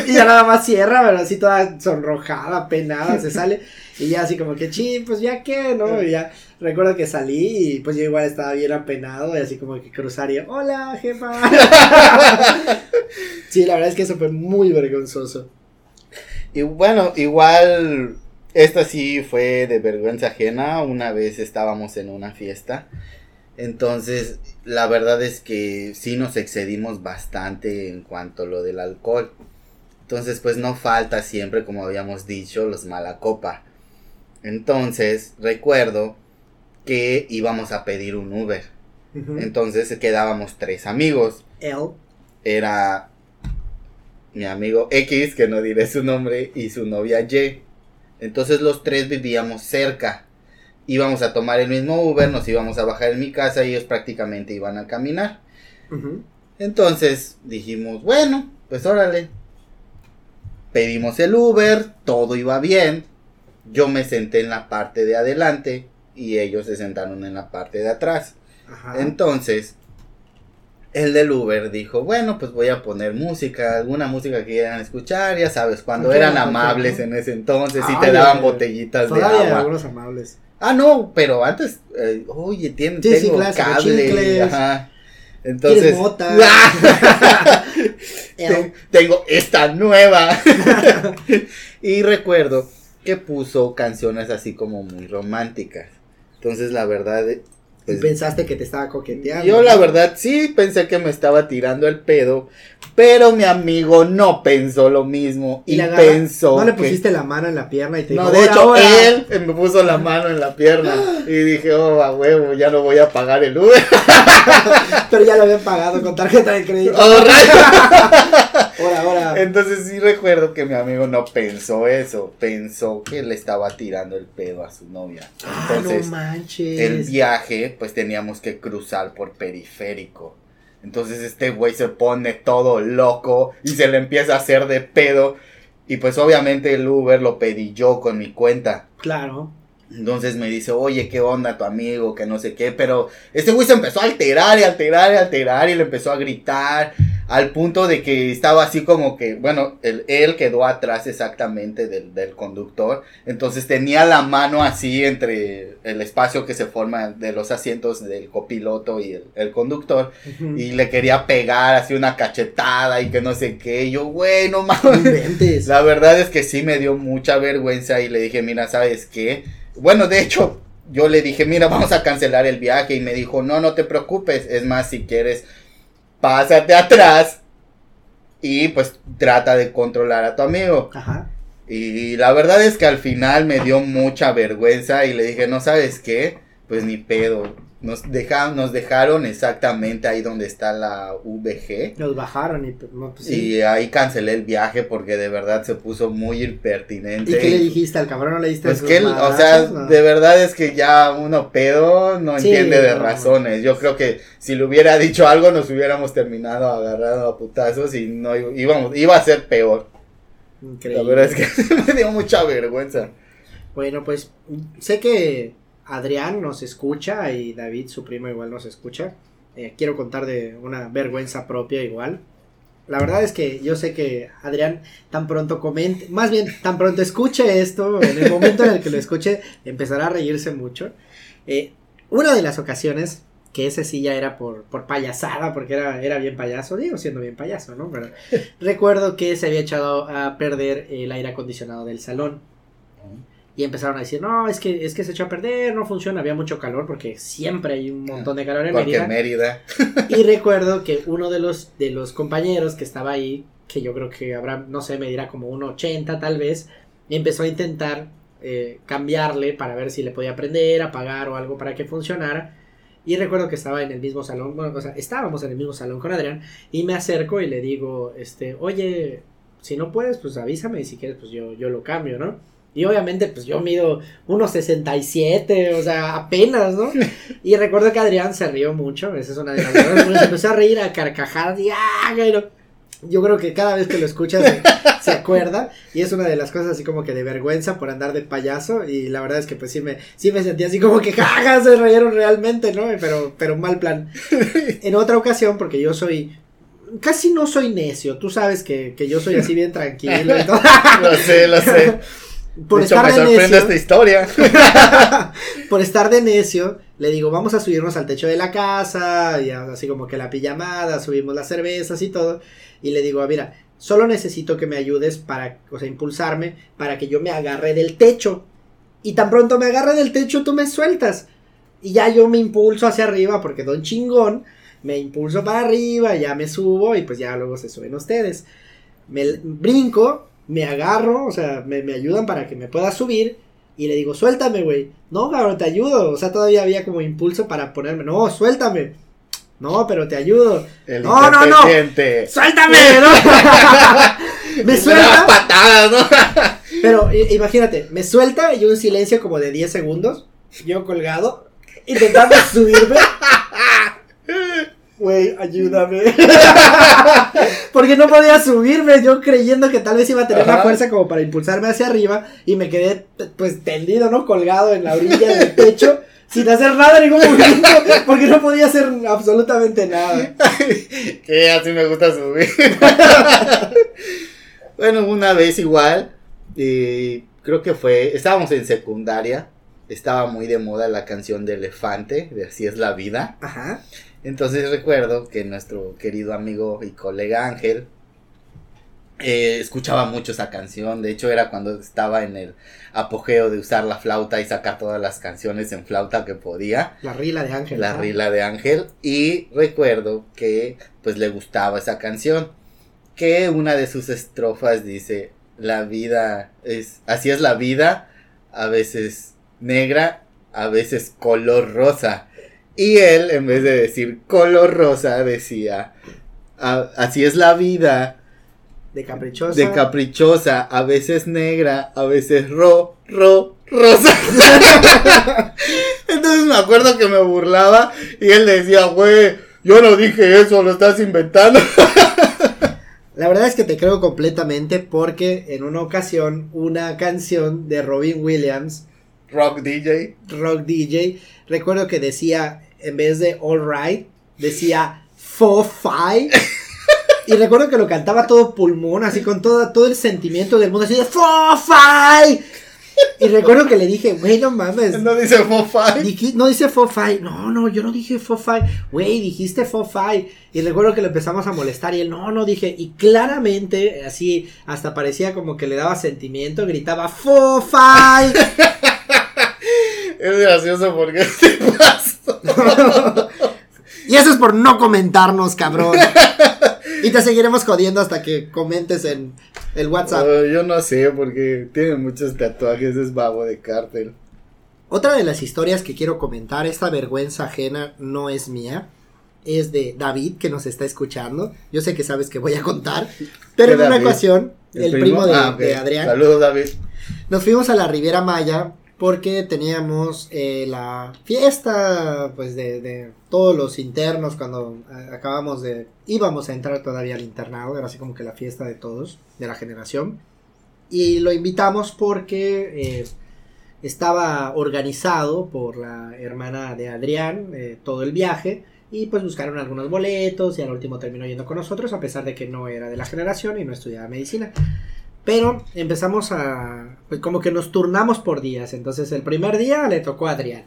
Y ya nada más cierra, pero así toda sonrojada, penada, se sale. Y ya así como que, ching, pues ya qué, ¿no? Y ya recuerdo que salí y pues yo igual estaba bien apenado y así como que cruzaría, hola, jefa. Sí, la verdad es que eso fue muy vergonzoso. Y bueno, igual, esta sí fue de vergüenza ajena. Una vez estábamos en una fiesta. Entonces, la verdad es que sí nos excedimos bastante en cuanto a lo del alcohol. Entonces, pues no falta siempre, como habíamos dicho, los mala copa. Entonces, recuerdo que íbamos a pedir un Uber. Entonces quedábamos tres amigos. Él. era mi amigo X, que no diré su nombre, y su novia Y. Entonces los tres vivíamos cerca. Íbamos a tomar el mismo Uber, nos íbamos a bajar en mi casa y ellos prácticamente iban a caminar. Entonces dijimos, bueno, pues órale. Pedimos el Uber, todo iba bien. Yo me senté en la parte de adelante y ellos se sentaron en la parte de atrás. Ajá. Entonces, el del Uber dijo, bueno, pues voy a poner música, alguna música que quieran escuchar, ya sabes, cuando eran amables en ese entonces y te daban botellitas de agua. algunos amables. Ah, no, pero antes, eh, oye, tiene, Sí, cable. Ajá. ¿Quieres Entonces? Ten- Él. tengo esta nueva. y recuerdo que puso canciones así como muy románticas. Entonces, la verdad, eh, Y pues, pensaste que te estaba coqueteando. yo la verdad sí pensé que me estaba tirando el pedo, pero mi amigo no pensó lo mismo y, pensó No le que- pusiste la mano en la pierna y te No, dijo, de "Ahora, hecho, ahora". él me puso la mano en la pierna y dije, oh, a huevo, ya no voy a pagar el Uber. Pero ya lo habían pagado con tarjeta de crédito. Oh. Ahora, ahora. Entonces sí recuerdo que mi amigo no pensó eso, pensó que le estaba tirando el pedo a su novia. Ah, Entonces, no manches. el viaje, pues teníamos que cruzar por periférico. Entonces este güey se pone todo loco y se le empieza a hacer de pedo. Y pues obviamente el Uber lo pedí yo con mi cuenta. Claro. Entonces me dice, oye, ¿qué onda tu amigo? Que no sé qué. Pero este güey se empezó a alterar y alterar y alterar y le empezó a gritar. Al punto de que estaba así como que, bueno, él, él quedó atrás exactamente del, del conductor. Entonces tenía la mano así entre el espacio que se forma de los asientos del copiloto y el, el conductor. Y le quería pegar así una cachetada y que no sé qué. Y yo, güey, no mames. La verdad es que sí me dio mucha vergüenza y le dije, mira, ¿sabes qué? Bueno, de hecho, yo le dije, mira, vamos a cancelar el viaje y me dijo, no, no te preocupes, es más, si quieres, pásate atrás y pues trata de controlar a tu amigo. Ajá. Y la verdad es que al final me dio mucha vergüenza y le dije, no sabes qué, pues ni pedo. Nos dejaron, nos dejaron exactamente ahí donde está la VG. Los bajaron y no, pues, sí. Y ahí cancelé el viaje porque de verdad se puso muy impertinente. ¿Y qué le dijiste al cabrón? ¿No le diste Pues que, él, o sea? No. de verdad es que ya uno pedo no Sí, entiende de no. razones. Yo creo que si le hubiera dicho algo nos hubiéramos terminado agarrando a putazos y no íbamos, iba a ser peor. Increíble. La verdad es que me dio mucha vergüenza. Bueno, pues sé que Adrián nos escucha y David, su primo, igual nos escucha. Eh, quiero contar de una vergüenza propia igual. La verdad es que yo sé que Adrián tan pronto comente, más bien tan pronto escuche esto, en el momento en el que lo escuche, empezará a reírse mucho. Eh, una de las ocasiones, que ese sí ya era por, por payasada, porque era, era bien payaso, digo siendo bien payaso, ¿no? Pero recuerdo que se había echado a perder el aire acondicionado del salón. Y empezaron a decir, no, es que, es que se echó a perder, no funciona, había mucho calor, porque siempre hay un montón de calor en Porque Mérida. Mérida. Y recuerdo que uno de los, de los compañeros que estaba ahí, que yo creo que habrá, no sé, medirá como un 80 tal vez, empezó a intentar eh, cambiarle para ver si le podía prender, apagar o algo para que funcionara. Y recuerdo que estaba en el mismo salón, bueno, o sea, estábamos en el mismo salón con Adrián y me acerco y le digo, este, oye, si no puedes, pues avísame y si quieres, pues yo, yo lo cambio, ¿no? Y obviamente, pues yo mido unos 67, o sea, apenas, ¿no? Y recuerdo que Adrián se rió mucho, esa es una de las cosas, se empezó a reír a carcajadas y ¡ah! Yo creo que cada vez que lo escuchas se, se acuerda y es una de las cosas así como que de vergüenza por andar de payaso y la verdad es que pues sí me, sí me sentí así como que jaja, se reyeron realmente, ¿no? Pero, pero mal plan. En otra ocasión, porque yo soy casi no soy necio. Tú sabes que, que yo soy así bien tranquilo. y todo. Lo sé, lo sé. Por de hecho, estar me de sorprende necio, esta historia. por estar de necio, le digo, vamos a subirnos al techo de la casa, y así como que la pijamada, subimos las cervezas y todo. Y le digo, "Ah, mira, solo necesito que me ayudes para, o sea, impulsarme para que yo me agarre del techo. Y tan pronto me agarre del techo, tú me sueltas. Y ya yo me impulso hacia arriba, porque don chingón, me impulso para arriba, ya me subo y pues ya luego se suben ustedes. Me brinco, me agarro, o sea, me, me ayudan para que me pueda subir. Y le digo, suéltame, güey. No, cabrón, te ayudo. O sea, todavía había como impulso para ponerme. No, suéltame. No, pero te ayudo. El No, no, no. ¡Suéltame! ¿no? me suelta, patadas, ¿no? pero imagínate, me suelta y un silencio como de 10 segundos. Yo colgado, intentando subirme. Güey, ayúdame. Porque no podía subirme, yo creyendo que tal vez iba a tener la fuerza como para impulsarme hacia arriba. Y me quedé, pues, tendido, ¿no? Colgado en la orilla del techo. Sin hacer nada, ningún movimiento. Porque no podía hacer absolutamente nada. que así me gusta subir. bueno, una vez igual, y creo que fue, estábamos en secundaria, estaba muy de moda la canción de Elefante, de Así es la vida. Ajá. Entonces recuerdo que nuestro querido amigo y colega Ángel eh, escuchaba mucho esa canción. De hecho, era cuando estaba en el apogeo de usar la flauta y sacar todas las canciones en flauta que podía. La rila de Ángel. La ¿no? rila de Ángel. Y recuerdo que pues le gustaba esa canción. Que una de sus estrofas dice, la vida es, así es la vida, a veces negra, a veces color rosa. Y él, en vez de decir color rosa, decía, "A- así es la vida, De caprichosa. de caprichosa, a veces negra, a veces ro, ro, rosa. Entonces me acuerdo que me burlaba y él decía, güey, yo no dije eso, lo estás inventando. La verdad es que te creo completamente porque en una ocasión una canción de Robin Williams, Rock DJ. rock DJ, recuerdo que decía, en vez de All Right, decía Fo Fi. Y recuerdo que lo cantaba todo pulmón, así con todo, todo el sentimiento del mundo, así de Fo Fi. Y recuerdo que le dije, güey, no mames. No dice Fofai. Diji- no dice Fofai. No, no, yo no dije Fofai. Güey, dijiste Fofai. Y recuerdo que lo empezamos a molestar y él, no, no dije. Y claramente, así, hasta parecía como que le daba sentimiento, gritaba Fofai. Es gracioso porque te pasó. y eso es por no comentarnos, cabrón. Y te seguiremos jodiendo hasta que comentes en el WhatsApp. Yo no sé porque tiene muchos tatuajes, es babo de cártel. Otra de las historias que quiero comentar, esta vergüenza ajena no es mía, es de David que nos está escuchando. Yo sé que sabes que voy a contar, pero ¿Qué en una ocasión, el, primo, de, Ah, de Adrián, Saludos, David. nos fuimos a la Riviera Maya porque teníamos eh, la fiesta pues de, todos los internos cuando eh, acabamos de íbamos a entrar todavía al internado era así como que la fiesta de todos de la generación. Y lo invitamos porque eh, estaba organizado por la hermana de Adrián todo el viaje y pues buscaron algunos boletos y al último terminó yendo con nosotros a pesar de que no era de la generación y no estudiaba medicina pero empezamos a. Pues como que nos turnamos por días. Entonces el primer día le tocó a Adrián.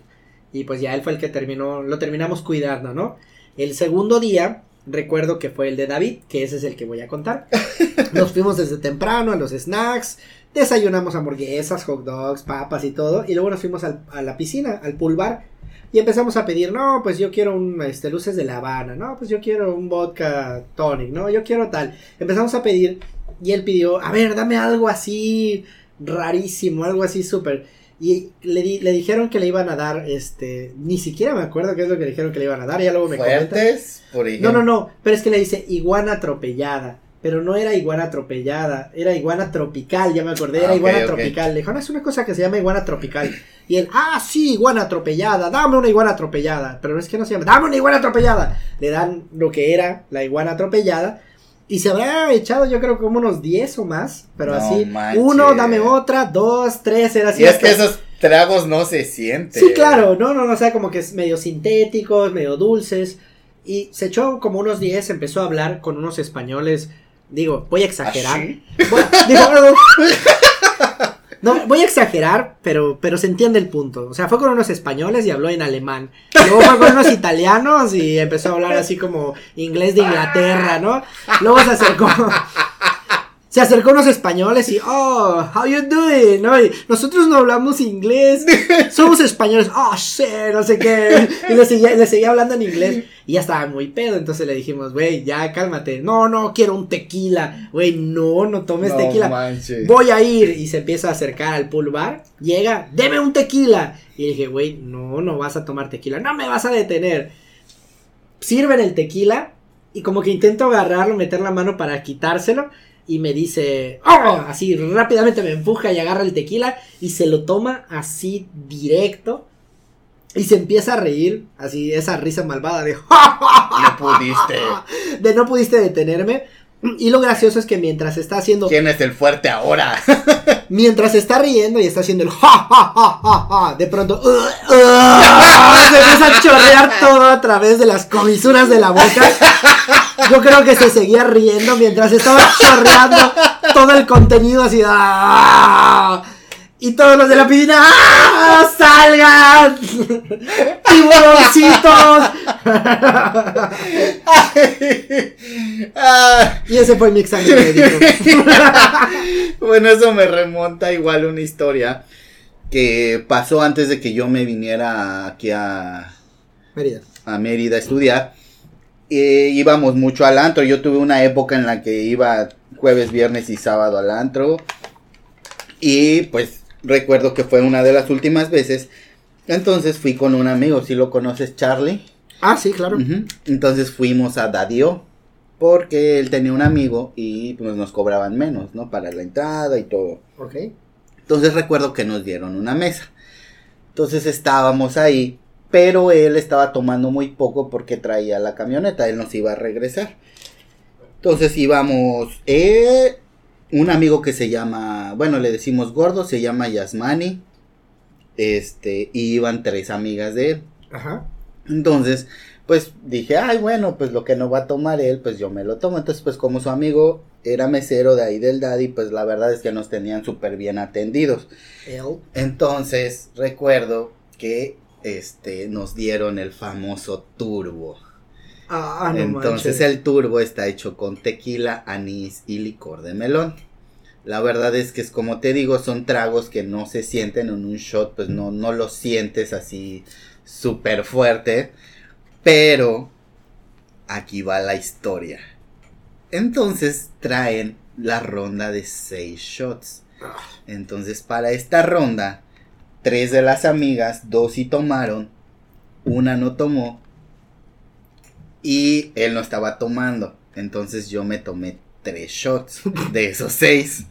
Y pues ya él fue el que terminó. Lo terminamos cuidando, ¿no? El segundo día. Recuerdo que fue el de David, que ese es el que voy a contar. Nos fuimos desde temprano a los snacks, desayunamos hamburguesas, hot dogs, papas y todo, y luego nos fuimos al- a la piscina, al pool bar, y empezamos a pedir, no, pues yo quiero un, este, luces de La Habana, no, pues yo quiero un vodka tonic, no, yo quiero tal. Empezamos a pedir, y él pidió, a ver, dame algo así rarísimo, algo así súper. Y le, di- le dijeron que le iban a dar, este, ni siquiera me acuerdo qué es lo que le dijeron que le iban a dar, ya luego me. Fuertes, por ejemplo. No, no, no, pero es que le dice iguana atropellada. Pero no era iguana atropellada, era iguana tropical, ya me acordé, era Ah, iguana tropical. Le dijo, no, es una cosa que se llama iguana tropical. Y él, ah, sí, iguana atropellada, dame una iguana atropellada. Pero es que no se llama, dame una iguana atropellada. Le dan lo que era la iguana atropellada. Y se habrá echado, yo creo, como unos 10 o más. Pero No así, manches. uno, dame otra, dos, tres, era así. Y es que esos tragos no se sienten. Sí, claro, no, no, no, o sea, como que es medio sintéticos, medio dulces. Y se echó como unos 10, empezó a hablar con unos españoles. Digo, voy a exagerar. ¿Así? Voy- digo, no, voy a exagerar, pero, pero se entiende el punto. O sea, fue con unos españoles y habló en alemán. Luego fue con unos italianos y empezó a hablar así como inglés de Inglaterra, ¿no? Luego se acercó. Se acercó a unos españoles y, oh, how you doing? ¿no? Y nosotros no hablamos inglés, somos españoles, oh, sí, no sé qué. Y le seguía, le seguía hablando en inglés y ya estaba muy pedo. Entonces le dijimos, güey, ya cálmate. No, no, quiero un tequila. Güey, no, no tomes No tequila. manches. Voy a ir y se empieza a acercar al pool bar. Llega, deme un tequila. Y dije, güey, no, no vas a tomar tequila. No me vas a detener. Sirven el tequila y como que intento agarrarlo, meter la mano para quitárselo. Y me dice, ¡Oh! así rápidamente me empuja y agarra el tequila y se lo toma así directo. Y se empieza a reír, así esa risa malvada de No pudiste. de no pudiste detenerme. Y lo gracioso es que mientras está haciendo ¿Quién es el fuerte ahora? Mientras está riendo y está haciendo el ja, ja, ja, ja, ja, de pronto uh, uh, se empieza a chorrear todo a través de las comisuras de la boca. Yo creo que se seguía riendo mientras estaba chorreando todo el contenido así. ¡ah! Y todos los de la piscina, ¡ah! ¡Salgan! ¡Tiburoncitos! Y ese fue mi examen médico. bueno, eso me remonta igual una historia que pasó antes de que yo me viniera aquí a, Mérida. a Mérida a estudiar. Íbamos mucho al antro. Yo tuve una época en la que iba jueves, viernes y sábado al antro. Y pues recuerdo que fue una de las últimas veces. Entonces fui con un amigo, si lo conoces, Charlie. Ah, sí, claro. Entonces fuimos a Dadio. Porque él tenía un amigo y pues nos cobraban menos, ¿no? Para la entrada y todo. Ok. Entonces recuerdo que nos dieron una mesa. Entonces estábamos ahí, pero él estaba tomando muy poco porque traía la camioneta, él nos iba a regresar. Entonces íbamos, eh, un amigo que se llama, bueno, le decimos gordo, se llama Yasmani. Este, y iban tres amigas de él. Ajá. Entonces, pues dije, ay, bueno, pues lo que no va a tomar él, pues yo me lo tomo. Entonces, pues como su amigo era mesero de ahí del Daddy, pues la verdad es que nos tenían súper bien atendidos. Entonces, recuerdo que este nos dieron el famoso turbo. Ah, no Entonces, manches. el turbo está hecho con tequila, anís y licor de melón. La verdad es que es como te digo, son tragos que no se sienten en un shot, pues no, no los sientes así súper fuerte. Pero aquí va la historia. Entonces traen la ronda de seis shots. Entonces para esta ronda, tres de las amigas, dos sí tomaron, una no tomó y él no estaba tomando. Entonces yo me tomé tres shots de esos seis.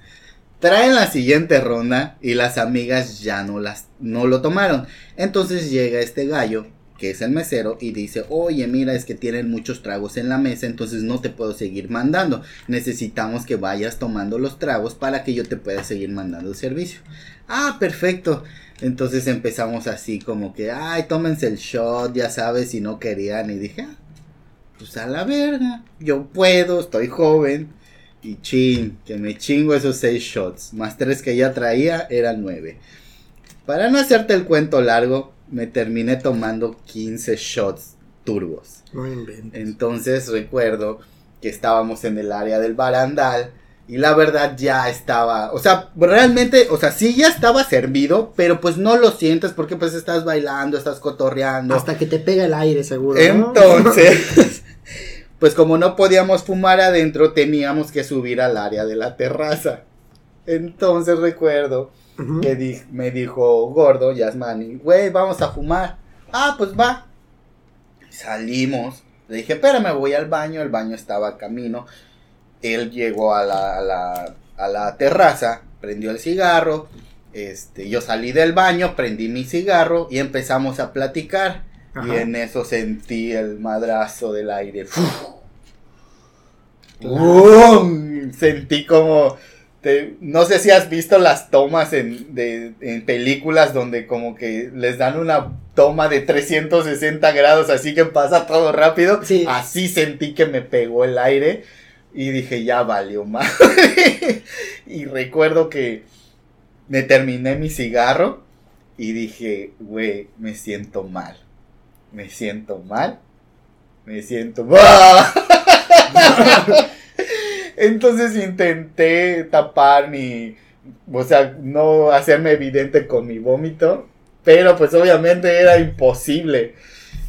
Traen la siguiente ronda y las amigas ya no las no lo tomaron. Entonces llega este gallo que es el mesero y dice, "Oye, mira, es que tienen muchos tragos en la mesa, entonces no te puedo seguir mandando. Necesitamos que vayas tomando los tragos para que yo te pueda seguir mandando el servicio." Ah, perfecto. Entonces empezamos así como que, "Ay, tómense el shot, ya sabes, si no querían." Y dije, "Ah, pues a la verga, yo puedo, estoy joven." Y chin, que me chingo esos seis shots. Más tres que ya traía, eran nueve. Para no hacerte el cuento largo, me terminé tomando 15 shots turbos. No inventes. Entonces recuerdo que estábamos en el área del barandal. Y la verdad ya estaba, o sea, realmente, o sea, sí ya estaba servido, pero pues no lo sientes porque pues estás bailando, estás cotorreando. Hasta que te pega el aire, seguro. ¿no? Entonces, pues como no podíamos fumar adentro, teníamos que subir al área de la terraza. Entonces recuerdo que di- me dijo gordo, Yasmani, güey, vamos a fumar. Ah, pues va. Salimos. Le dije, espérame, voy al baño. El baño estaba a camino. Él llegó a la, a la, a la terraza, prendió el cigarro. Este, yo salí del baño, prendí mi cigarro y empezamos a platicar. Y en eso sentí el madrazo del aire. ¡Bum! Sentí como... te- no sé si has visto las tomas en, de, en películas donde como que les dan una toma de 360 grados, así que pasa todo rápido. Sí. Así sentí que me pegó el aire y dije, ya valió más. y recuerdo que me terminé mi cigarro y dije, güey, me siento mal. Me siento mal. Me siento mal. Entonces intenté tapar mi, o sea, no hacerme evidente con mi vómito, pero pues obviamente era imposible.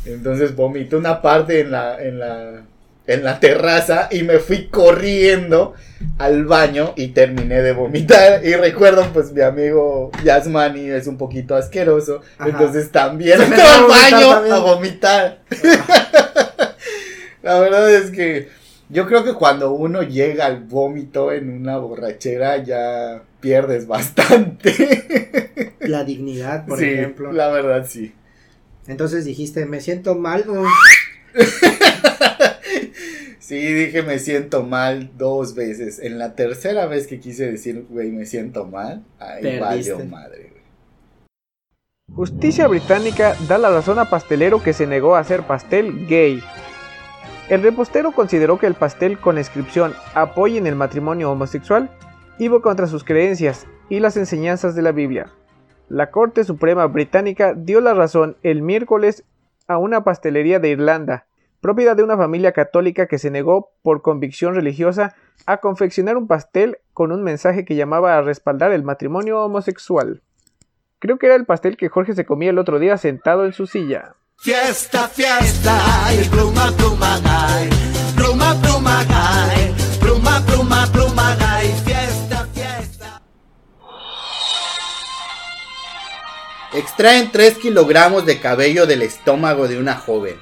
Entonces vomité una parte en la, en la, en la terraza y me fui corriendo al baño y terminé de vomitar. Y recuerdo, pues mi amigo Yasmani es un poquito asqueroso, Ajá. entonces también entró al vomitar baño también. a vomitar. La verdad es que yo creo que cuando uno llega al vómito en una borrachera ya pierdes bastante. La dignidad, por sí, ejemplo. la verdad sí. Entonces dijiste, me siento mal. Sí, dije me siento mal dos veces. En la tercera vez que quise decir, güey, me siento mal, ahí valió madre, güey. Justicia británica da la razón a pastelero que se negó a hacer pastel gay. El repostero consideró que el pastel con la inscripción Apoyen el matrimonio homosexual iba contra sus creencias y las enseñanzas de la Biblia. La Corte Suprema Británica dio la razón el miércoles a una pastelería de Irlanda, propiedad de una familia católica que se negó por convicción religiosa a confeccionar un pastel con un mensaje que llamaba a respaldar el matrimonio homosexual. Creo que era el pastel que Jorge se comía el otro día sentado en su silla. Fiesta, fiesta. Fiesta, fiesta. Extraen 3 kilogramos de cabello del estómago de una joven.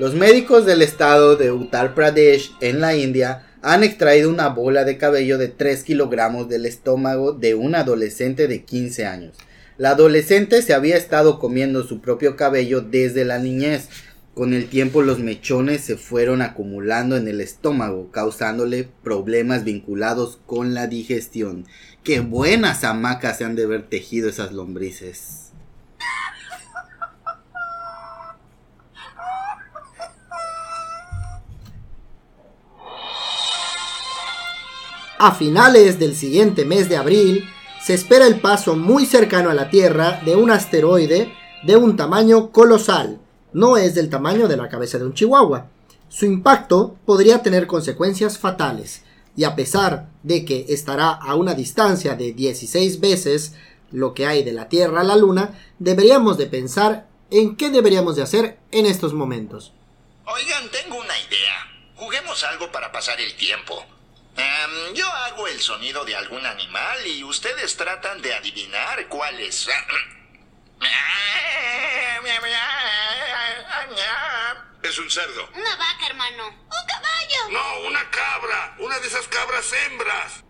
Los médicos del estado de Uttar Pradesh, en la India, han extraído una bola de cabello de 3 kilogramos del estómago de un adolescente de 15 años. La adolescente se había estado comiendo su propio cabello desde la niñez. Con el tiempo los mechones se fueron acumulando en el estómago, causándole problemas vinculados con la digestión. Qué buenas hamacas se han de haber tejido esas lombrices. A finales del siguiente mes de abril, se espera el paso muy cercano a la Tierra de un asteroide de un tamaño colosal. No es del tamaño de la cabeza de un chihuahua. Su impacto podría tener consecuencias fatales, y a pesar de que estará a una distancia de 16 veces lo que hay de la Tierra a la Luna, deberíamos de pensar en qué deberíamos de hacer en estos momentos. Oigan, tengo una idea. Juguemos algo para pasar el tiempo. Em, yo hago el sonido de algún animal y ustedes tratan de adivinar cuál es. Es un cerdo. Una vaca, hermano. Un caballo. No, una cabra. Una de esas cabras hembras.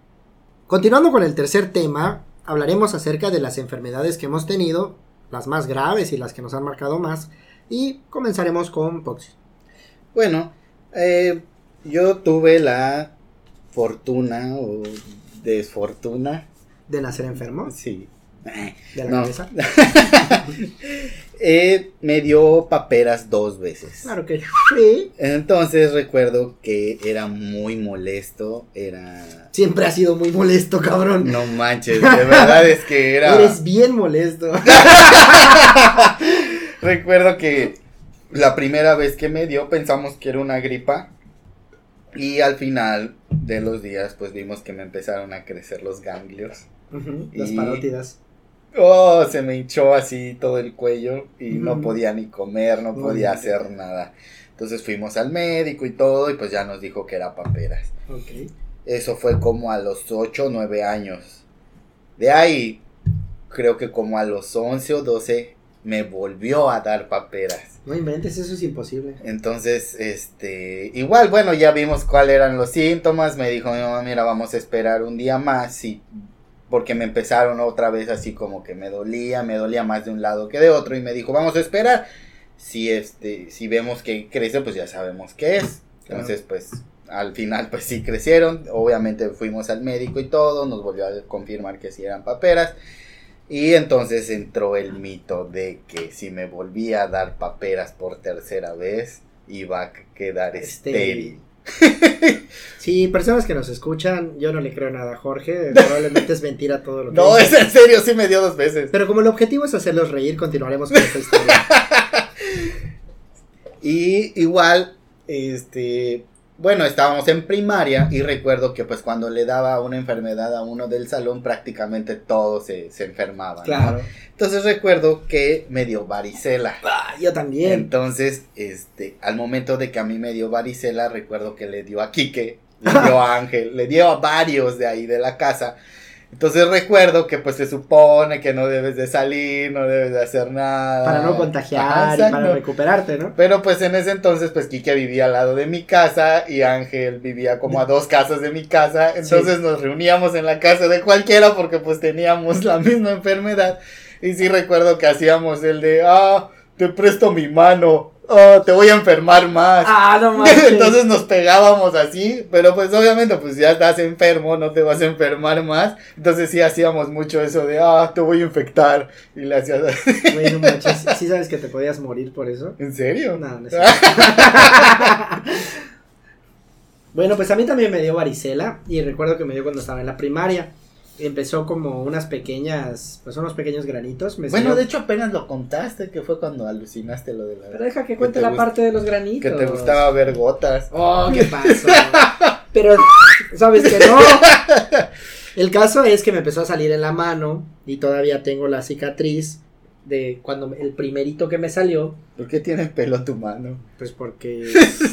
Continuando con el tercer tema, hablaremos acerca de las enfermedades que hemos tenido, las más graves y las que nos han marcado más, y comenzaremos con Poxy. Bueno, eh, yo tuve la fortuna o desfortuna, De nacer enfermo, sí. De la no. cabeza. Eh, me dio paperas dos veces. Claro que sí. Entonces recuerdo que era muy molesto, era... Siempre ha sido muy molesto, cabrón. No manches, de verdad es que era... Eres bien molesto. Recuerdo que la primera vez que me dio pensamos que era una gripa y al final de los días pues vimos que me empezaron a crecer los ganglios. Ujú, Las Y- parótidas. Oh, se me hinchó así todo el cuello y no podía ni comer, no podía hacer nada. Entonces fuimos al médico y todo y pues ya nos dijo que era paperas. Ok. Eso fue como a los 8 o 9 años. De ahí creo que como a los 11 o 12 me volvió a dar paperas. No inventes, eso es imposible. Entonces, este, igual, bueno, ya vimos cuáles eran los síntomas. Me dijo mi mamá, mira, vamos a esperar un día más. Y, porque me empezaron otra vez así como que me dolía, me dolía más de un lado que de otro. Y me dijo, vamos a esperar. Si, este, si vemos que crece, pues ya sabemos qué es. Entonces, pues, al final, pues sí crecieron. Obviamente fuimos al médico y todo. Nos volvió a confirmar que sí eran paperas. Y entonces entró el mito de que si me volvía a dar paperas por tercera vez, iba a quedar estéril. Sí, personas que nos escuchan, yo no le creo nada a Jorge, probablemente es mentira todo lo que No, dice. es en serio, sí me dio dos veces. Pero como el objetivo es hacerlos reír, continuaremos con esta historia. Y igual, este, bueno, estábamos en primaria y recuerdo que pues cuando le daba una enfermedad a uno del salón prácticamente todos se, se enfermaban. ¿no? Claro. Entonces recuerdo que me dio varicela. Ah, yo también. Entonces, este, al momento de que a mí me dio varicela, recuerdo que le dio a Quique, le dio a Ángel, le dio a varios de ahí de la casa. Entonces recuerdo que pues se supone que no debes de salir, no debes de hacer nada. Para no contagiar y para exacto. recuperarte, ¿no? Pero pues en ese entonces pues Quique vivía al lado de mi casa y Ángel vivía como a dos casas de mi casa. Entonces nos reuníamos en la casa de cualquiera porque pues teníamos la misma enfermedad. Y sí recuerdo que hacíamos el de, ah, te presto mi mano, ah, te voy a enfermar más. Ah, no manches. Entonces nos pegábamos así, pero pues obviamente pues ya estás enfermo, no te vas a enfermar más. Entonces sí hacíamos mucho eso de, ah, te voy a infectar. Y le hacías así. Güey, no manches, ¿sí sabes que te podías morir por eso? ¿En serio? No, no es. Bueno, pues a mí también me dio varicela y recuerdo que me dio cuando estaba en la primaria. Empezó como unas pequeñas, pues unos pequeños granitos. Me Bueno, salió- de hecho apenas lo contaste, que fue cuando alucinaste lo de la... Pero deja que cuente te la parte de los granitos. Que te gustaba ver gotas. Oh, ¿qué pasó? Pero, ¿sabes que no? El caso es que me empezó a salir en la mano y todavía tengo la cicatriz de cuando el primerito que me salió, ¿Por qué tienes pelo tu mano? pues porque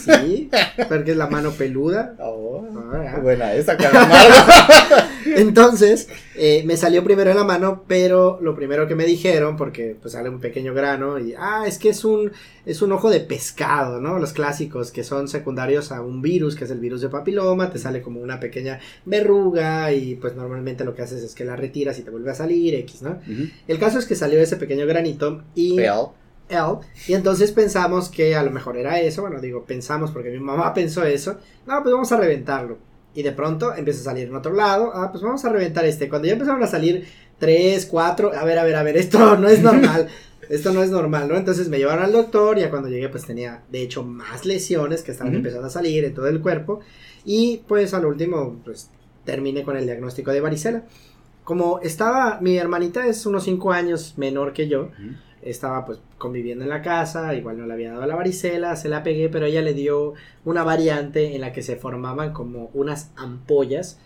sí, porque es la mano peluda. Oh, Ah. buena esa, calamardo. Entonces, eh, me salió primero en la mano, pero lo primero que me dijeron, porque pues sale un pequeño grano, y ah, es que es un, es un ojo de pescado, ¿no? Los clásicos que son secundarios a un virus, que es el virus de papiloma, te sale como una pequeña verruga, y pues normalmente lo que haces es que la retiras y te vuelve a salir, X, ¿no? El caso es que salió ese pequeño granito y... Pelo. L, y entonces pensamos que a lo mejor era eso, bueno, digo, pensamos porque mi mamá pensó eso, no, pues vamos a reventarlo. Y de pronto empieza a salir en otro lado, ah, pues vamos a reventar este. Cuando ya empezaron a salir tres, cuatro, a ver, a ver, a ver, esto no es normal, esto no es normal, ¿no? Entonces me llevaron al doctor, ya cuando llegué pues tenía, de hecho, más lesiones que estaban Ujú. empezando a salir en todo el cuerpo. Y pues al último, pues terminé con el diagnóstico de varicela. Como estaba, mi hermanita es unos cinco años menor que yo, estaba pues conviviendo en la casa, igual no le había dado la varicela, se la pegué, pero ella le dio una variante en la que se formaban como unas ampollas.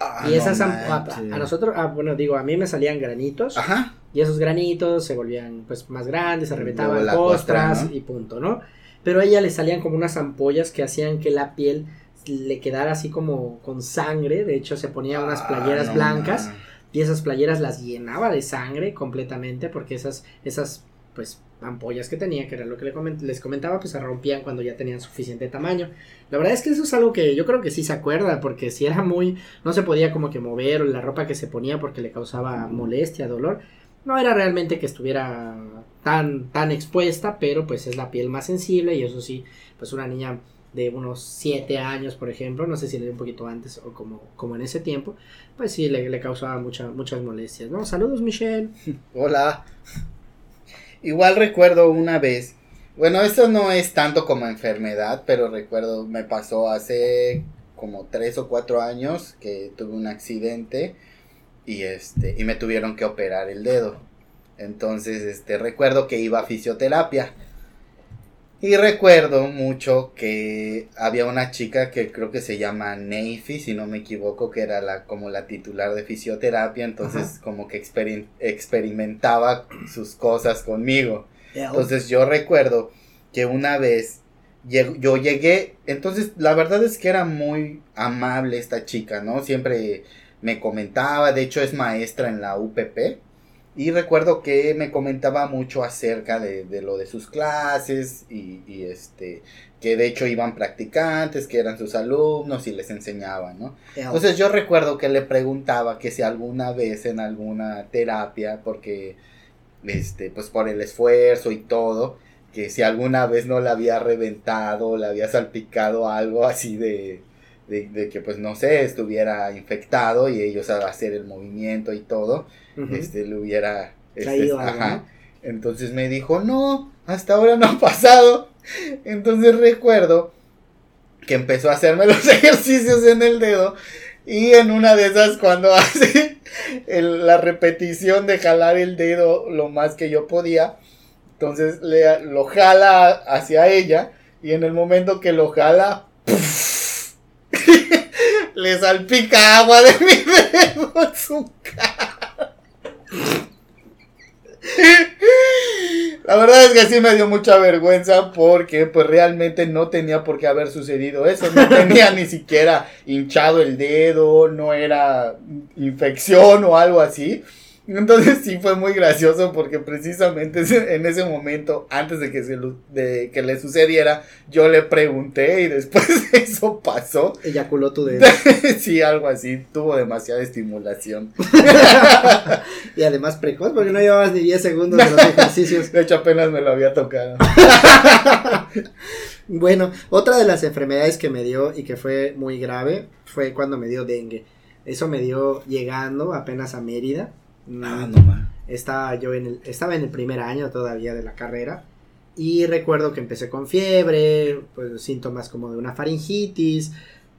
Ah, y esas no a, manches. a nosotros, ah, bueno, digo, a mí me salían granitos. Ajá. Y esos granitos se volvían pues más grandes, se reventaban costras costra, ¿no? y punto, ¿no? Pero a ella le salían como unas ampollas que hacían que la piel le quedara así como con sangre, de hecho se ponía unas Ah, playeras no blancas. Y esas playeras las llenaba de sangre completamente porque esas esas pues ampollas que tenía, que era lo que les comentaba, pues se rompían cuando ya tenían suficiente tamaño. La verdad es que eso es algo que yo creo que sí se acuerda, porque si era muy, no se podía como que mover o la ropa que se ponía porque le causaba molestia, dolor, no era realmente que estuviera tan, tan expuesta, pero pues es la piel más sensible y eso sí, pues una niña de unos 7 años, por ejemplo, no sé si le un poquito antes o como, como en ese tiempo, pues sí, le, causaba mucha, muchas molestias, ¿no? Saludos, Michelle. Hola. Igual recuerdo una vez. Bueno, esto no es tanto como enfermedad, pero recuerdo, me pasó hace como tres o cuatro años que tuve un accidente y este y me tuvieron que operar el dedo. Entonces, este recuerdo que iba a fisioterapia. Y recuerdo mucho que había una chica que creo que se llama Neifi, si no me equivoco, que era la como la titular de fisioterapia, entonces como que experim- experimentaba sus cosas conmigo. Entonces yo recuerdo que una vez yo llegué, entonces la verdad es que era muy amable esta chica, ¿no? Siempre me comentaba, de hecho es maestra en la UPP. Y recuerdo que me comentaba mucho acerca de, de lo de sus clases y, y, este que de hecho iban practicantes, que eran sus alumnos y les enseñaban, ¿no? Entonces yo recuerdo que le preguntaba que si alguna vez en alguna terapia, porque este, pues por el esfuerzo y todo, que si alguna vez no le había reventado, le había salpicado algo así de, de, de que pues no sé, estuviera infectado y ellos al hacer el movimiento y todo, Este le hubiera este, algo, ajá. ¿no? Entonces me dijo, no, hasta ahora no ha pasado. Entonces recuerdo que empezó a hacerme los ejercicios en el dedo y en una de esas cuando hace el- la repetición de jalar el dedo lo más que yo podía, entonces le, lo jala hacia ella y en el momento que lo jala, le salpica agua de mi dedo en su cara. La verdad es que sí me dio mucha vergüenza porque pues realmente no tenía por qué haber sucedido eso, no tenía ni siquiera hinchado el dedo, no era infección o algo así. Entonces sí fue muy gracioso porque precisamente en ese momento, antes de que, se de que le sucediera, yo le pregunté y después de eso pasó. Eyaculó tu dedo. sí, algo así, tuvo demasiada estimulación. y además precoz, porque no llevabas ni 10 segundos de los ejercicios. De hecho apenas me lo había tocado. Bueno, otra de las enfermedades que me dio y que fue muy grave fue cuando me dio dengue. Eso me dio llegando apenas a Mérida. Mm, Ah, no ma. estaba yo en el, estaba en el primer año todavía de la carrera y recuerdo que empecé con fiebre, pues síntomas como de una faringitis,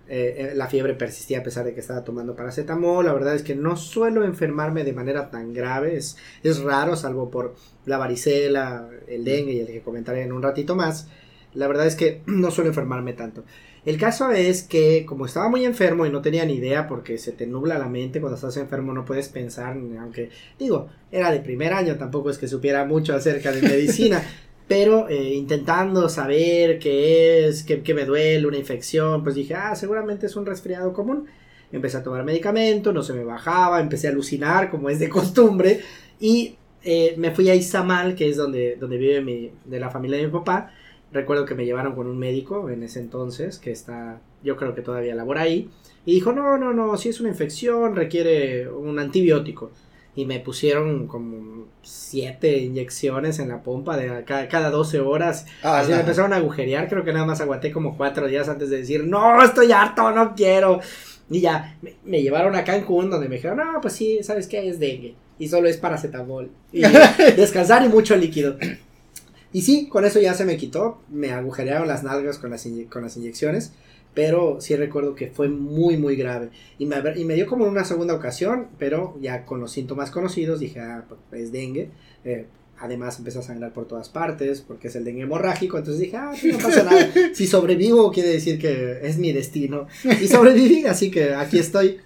eh, eh, la fiebre persistía a pesar de que estaba tomando paracetamol, la verdad es que no suelo enfermarme de manera tan grave, es, es raro salvo por la varicela, el dengue y el que comentaré en un ratito más, la verdad es que no suelo enfermarme tanto. El caso es que como estaba muy enfermo y no tenía ni idea porque se te nubla la mente cuando estás enfermo no puedes pensar, aunque digo, era de primer año, tampoco es que supiera mucho acerca de medicina, pero eh, intentando saber qué es, qué, qué me duele, una infección, pues dije, ah, seguramente es un resfriado común. Empecé a tomar medicamento, no se me bajaba, empecé a alucinar como es de costumbre y eh, me fui a Izamal, que es donde, donde vive mi, de la familia de mi papá. Recuerdo que me llevaron con un médico en ese entonces, que está, yo creo que todavía labora ahí, y dijo, no, no, no, si es una infección requiere un antibiótico. Y me pusieron como siete inyecciones en la pompa de cada, cada 12 horas. Ah, Así me empezaron a agujerear, creo que nada más aguanté como cuatro días antes de decir, no, estoy harto, no quiero. Y ya, me, me llevaron a Cancún donde me dijeron, no, pues sí, ¿sabes qué? Es dengue. Y solo es paracetamol. Y descansar y mucho líquido. Y sí, con eso ya se me quitó. Me agujerearon las nalgas con las, inye- con las inyecciones. Pero sí recuerdo que fue muy, muy grave. Y me, y me dio como en una segunda ocasión, pero ya con los síntomas conocidos dije, ah, pues es dengue. Eh, además empecé a sangrar por todas partes porque es el dengue hemorrágico. Entonces dije, ah, no pasa nada. Si sobrevivo quiere decir que es mi destino. Y sobreviví, así que aquí estoy.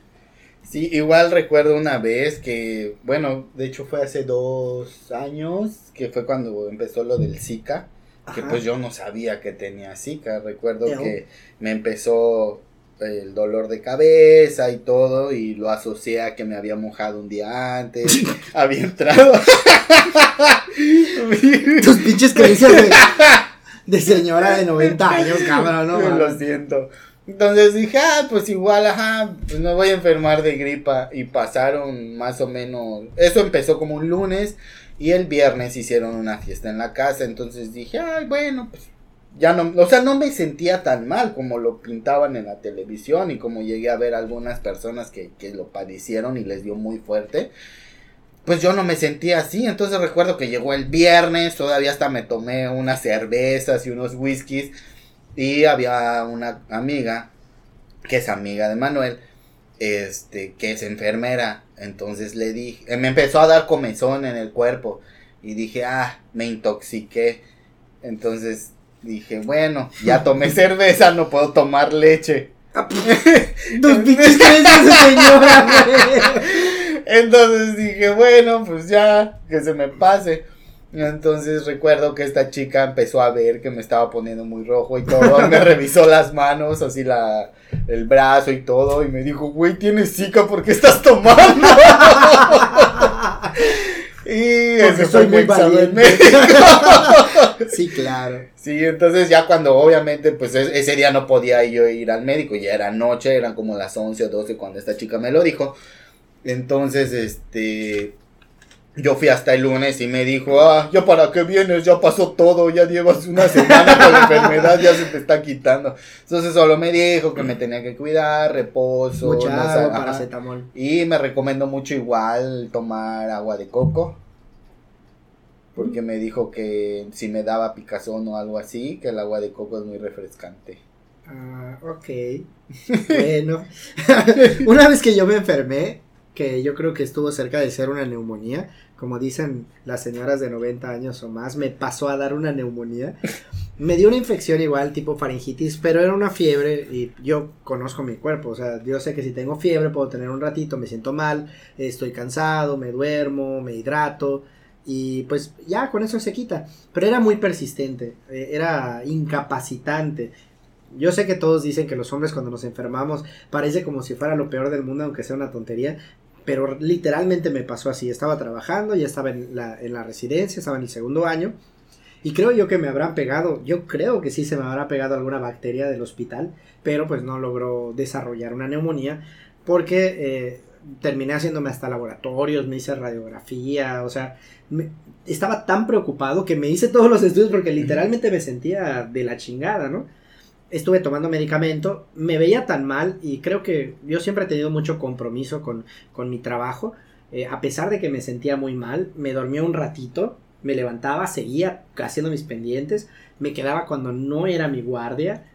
Sí, igual recuerdo una vez que, bueno, de hecho fue hace dos años, que fue cuando empezó lo del Zika, que Ajá. pues yo no sabía que tenía Zika. Recuerdo que me empezó el dolor de cabeza y todo, y lo asocié a que me había mojado un día antes, había entrado. Tus pinches creencias de, de señora de 90 años, cabrón, no Lo siento. Entonces dije, ah, pues igual, ajá, pues me voy a enfermar de gripa. Y pasaron más o menos. Eso empezó como un lunes. Y el viernes hicieron una fiesta en la casa. Entonces dije, ay, bueno, pues ya no. O sea, no me sentía tan mal como lo pintaban en la televisión. Y como llegué a ver algunas personas que, que lo padecieron y les dio muy fuerte. Pues yo no me sentía así. Entonces recuerdo que llegó el viernes. Todavía hasta me tomé unas cervezas y unos whiskies. Y había una amiga, que es amiga de Manuel, este, que es enfermera. Entonces le dije, eh, me empezó a dar comezón en el cuerpo. Y dije, ah, me intoxiqué. Entonces dije, bueno, ya tomé cerveza, no puedo tomar leche. Pinches señora, güey. Entonces dije, bueno, pues ya, que se me pase. Entonces recuerdo que esta chica empezó a ver que me estaba poniendo muy rojo y todo. Me revisó las manos, así la, el brazo y todo. Y me dijo, güey, tienes zika, ¿por qué estás tomando? Y Porque soy muy valiente. Sí, claro. Sí, entonces ya cuando obviamente pues es- ese día no podía yo ir al médico, ya era noche, eran como las 11 o 12 cuando esta chica me lo dijo. Entonces, este, yo fui hasta el lunes y me dijo, ah, ya para qué vienes, ya pasó todo, ya llevas una semana con la enfermedad, ya se te está quitando. Entonces solo me dijo que me tenía que cuidar, reposo, Mucha no agua, paracetamol. Y me recomendó mucho igual tomar agua de coco. Porque me dijo que si me daba picazón o algo así, que el agua de coco es muy refrescante. Ah, ok. bueno. una vez que yo me enfermé, que yo creo que estuvo cerca de ser una neumonía, como dicen las señoras de 90 años o más, me pasó a dar una neumonía. Me dio una infección igual, tipo faringitis, pero era una fiebre y yo conozco mi cuerpo, o sea, yo sé que si tengo fiebre puedo tener un ratito, me siento mal, estoy cansado, me duermo, me hidrato y pues ya con eso se quita, pero era muy persistente, eh, era incapacitante. Yo sé que todos dicen que los hombres cuando nos enfermamos parece como si fuera lo peor del mundo, aunque sea una tontería, pero literalmente me pasó así. Estaba trabajando, ya estaba en la, en la residencia, estaba en el segundo año, y creo yo que me habrán pegado, yo creo que sí se me habrá pegado alguna bacteria del hospital, pero pues no logró desarrollar una neumonía, porque eh, terminé haciéndome hasta laboratorios, me hice radiografía, o sea, me- estaba tan preocupado que me hice todos los estudios porque literalmente me sentía de la chingada, ¿no? Estuve tomando medicamento, me veía tan mal y creo que yo siempre he tenido mucho compromiso con, con mi trabajo, eh, a pesar de que me sentía muy mal, me dormía un ratito, me levantaba, seguía haciendo mis pendientes, me quedaba cuando no era mi guardia,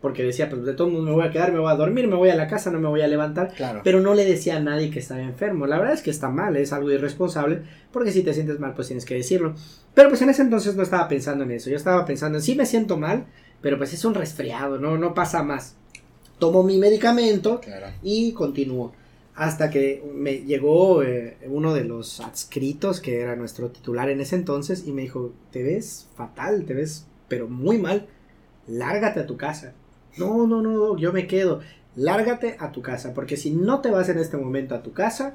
porque decía, pues de todo modo me voy a quedar, me voy a dormir, me voy a la casa, no me voy a levantar, Claro. pero no le decía a nadie que estaba enfermo. La verdad es que está mal, es algo irresponsable, porque si te sientes mal, pues tienes que decirlo. Pero pues en ese entonces no estaba pensando en eso, yo estaba pensando en sí me siento mal, pero pues es un resfriado, no, no pasa más. Tomo mi medicamento Claro. y continúo. Hasta que me llegó eh, uno de los adscritos, que era nuestro titular en ese entonces, y me dijo, te ves fatal, te ves pero muy mal, lárgate a tu casa. No, no, no, yo me quedo. Lárgate a tu casa, porque si no te vas en este momento a tu casa,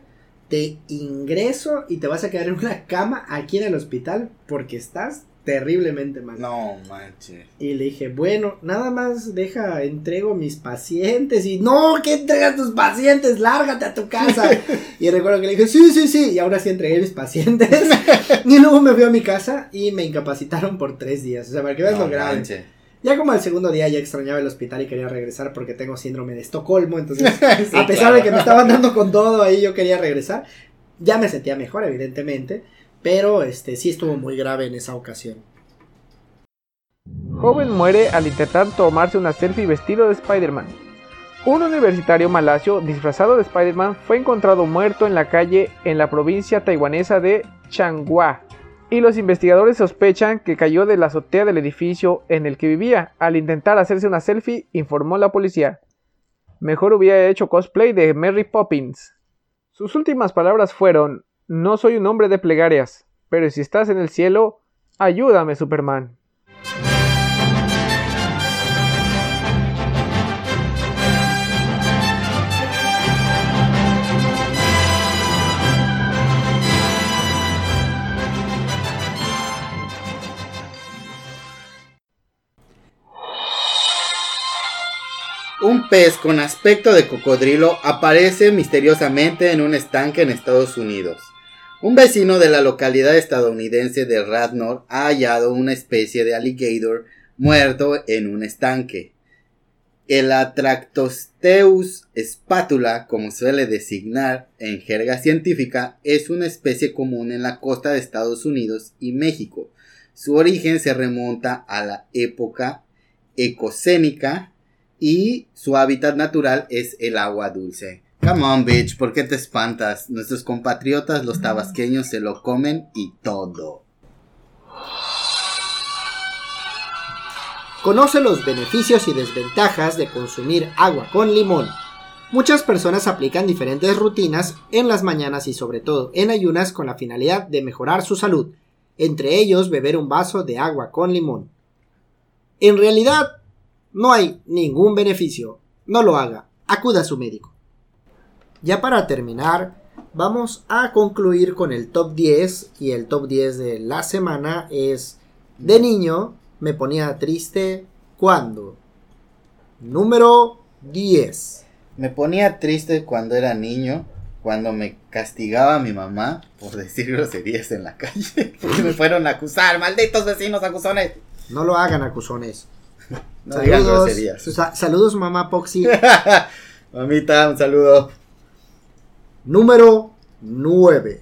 te ingreso y te vas a quedar en una cama aquí en el hospital porque estás terriblemente mal. No manches. Y le dije, bueno, nada más deja, entrego mis pacientes. Y no, ¿qué entregas tus pacientes? Lárgate a tu casa. y recuerdo que le dije, sí, sí, sí. Y ahora sí entregué mis pacientes. y luego me fui a mi casa y me incapacitaron por tres días. O sea, para que veas No lo grave. Ya como al segundo día ya extrañaba el hospital y quería regresar porque tengo síndrome de Estocolmo. Entonces, Sí, a pesar claro. de que me estaban dando con todo ahí, yo quería regresar. Ya me sentía mejor, evidentemente. Pero este sí estuvo muy grave en esa ocasión. Joven muere al intentar tomarse una selfie vestido de Spider-Man. Un universitario malasio disfrazado de Spider-Man fue encontrado muerto en la calle en la provincia taiwanesa de Changhua. Y los investigadores sospechan que cayó de la azotea del edificio en el que vivía al intentar hacerse una selfie, informó la policía. Mejor hubiera hecho cosplay de Mary Poppins. Sus últimas palabras fueron, no soy un hombre de plegarias, pero si estás en el cielo, ayúdame Superman. Un pez con aspecto de cocodrilo aparece misteriosamente en un estanque en Estados Unidos. Un vecino de la localidad estadounidense de Radnor ha hallado una especie de alligator muerto en un estanque. El Atractosteus spatula, como suele designar en jerga científica, es una especie común en la costa de Estados Unidos y México. Su origen se remonta a la época ecocénica y su hábitat natural es el agua dulce. Come on, bitch, ¿por qué te espantas? Nuestros compatriotas los tabasqueños se lo comen y todo. Conoce los beneficios y desventajas de consumir agua con limón. Muchas personas aplican diferentes rutinas en las mañanas y sobre todo en ayunas con la finalidad de mejorar su salud, entre ellos beber un vaso de agua con limón. En realidad, no hay ningún beneficio. No lo haga. Acuda a su médico. Ya para terminar, vamos a concluir con el top 10 y el top 10 de la semana es de niño me ponía triste cuando. Número 10. Me ponía triste cuando era niño, cuando me castigaba mi mamá por decir groserías en la calle. Porque me fueron a acusar, malditos vecinos acusones. No lo hagan, acusones. No digan saludos, groserías. sa- saludos, mamá Poxy. Mamita, un saludo. Número 9.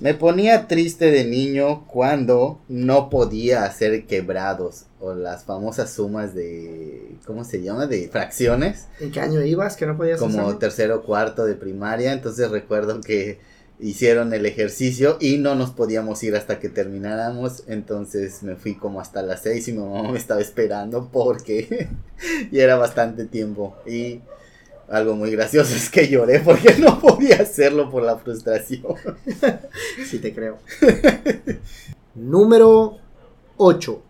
Me ponía triste de niño cuando no podía hacer quebrados o las famosas sumas de, ¿cómo se llama? De fracciones, ¿En qué año ibas que no podías como tercero o cuarto de primaria. Entonces recuerdo que hicieron el ejercicio y no nos podíamos ir hasta que termináramos. Entonces me fui como hasta las seis y mi mamá me estaba esperando porque ya era bastante tiempo. Y algo muy gracioso es que lloré porque no podía hacerlo por la frustración. Sí, te creo. Número 8.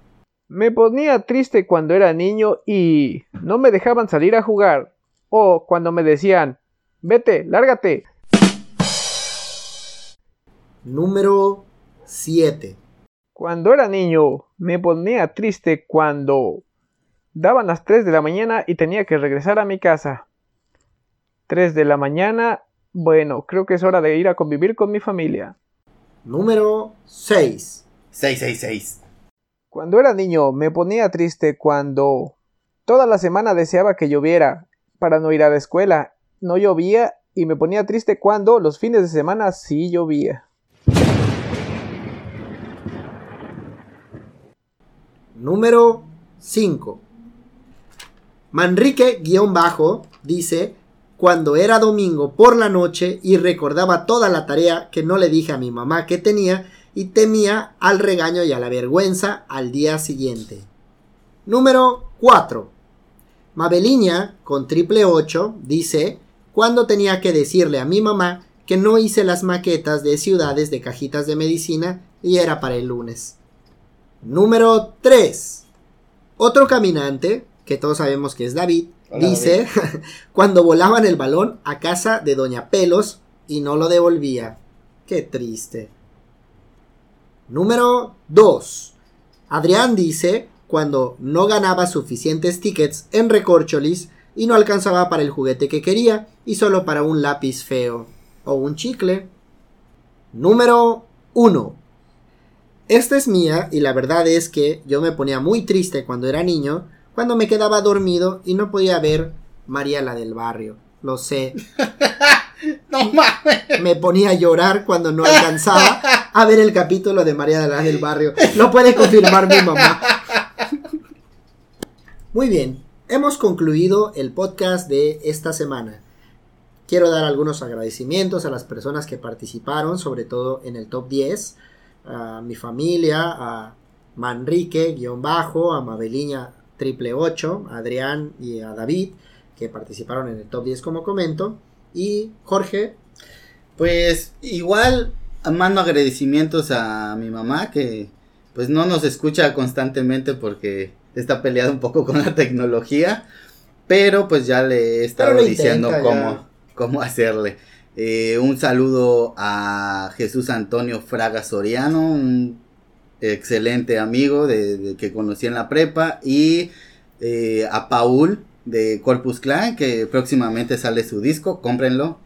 Me ponía triste cuando era niño y no me dejaban salir a jugar. O cuando me decían, vete, lárgate. Número 7. Cuando era niño me ponía triste cuando daban las 3 de la mañana y tenía que regresar a mi casa. 3 de la mañana, bueno, creo que es hora de ir a convivir con mi familia. Número 6. 666. Cuando era niño me ponía triste cuando toda la semana deseaba que lloviera para no ir a la escuela. No llovía y me ponía triste cuando los fines de semana sí llovía. Número 5. Manrique-bajo dice, cuando era domingo por la noche y recordaba toda la tarea que no le dije a mi mamá que tenía y temía al regaño y a la vergüenza al día siguiente. Número 4. Mabeliña con triple 8 dice, cuando tenía que decirle a mi mamá que no hice las maquetas de ciudades de cajitas de medicina y era para el lunes. Número 3. Otro caminante, que todos sabemos que es David, Hola, dice cuando volaban el balón a casa de Doña Pelos y no lo devolvía. Qué triste. Número 2. Adrián dice cuando no ganaba suficientes tickets en recorcholis y no alcanzaba para el juguete que quería y solo para un lápiz feo o un chicle. Número 1. Esta es mía y la verdad es que yo me ponía muy triste cuando era niño, cuando me quedaba dormido y no podía ver María la del barrio. Lo sé. No mames. Me ponía a llorar cuando no alcanzaba a ver el capítulo de María la del barrio. Lo puede confirmar mi mamá. Muy bien, hemos concluido el podcast de esta semana. Quiero dar algunos agradecimientos a las personas que participaron, sobre todo en el top 10, a mi familia, a Manrique, guion bajo, a Mabeliña, triple 8, a Adrián y a David, que participaron en el top 10 como comento, y Jorge, Pues igual mando agradecimientos a mi mamá que pues no nos escucha constantemente porque está peleada un poco con la tecnología, pero pues ya le he estado diciendo intenta cómo, ya. cómo hacerle. Eh, un saludo a Jesús Antonio Fraga Soriano, un excelente amigo de, de que conocí en la prepa, y eh, a Paul de Corpus Clan, que próximamente sale su disco, cómprenlo.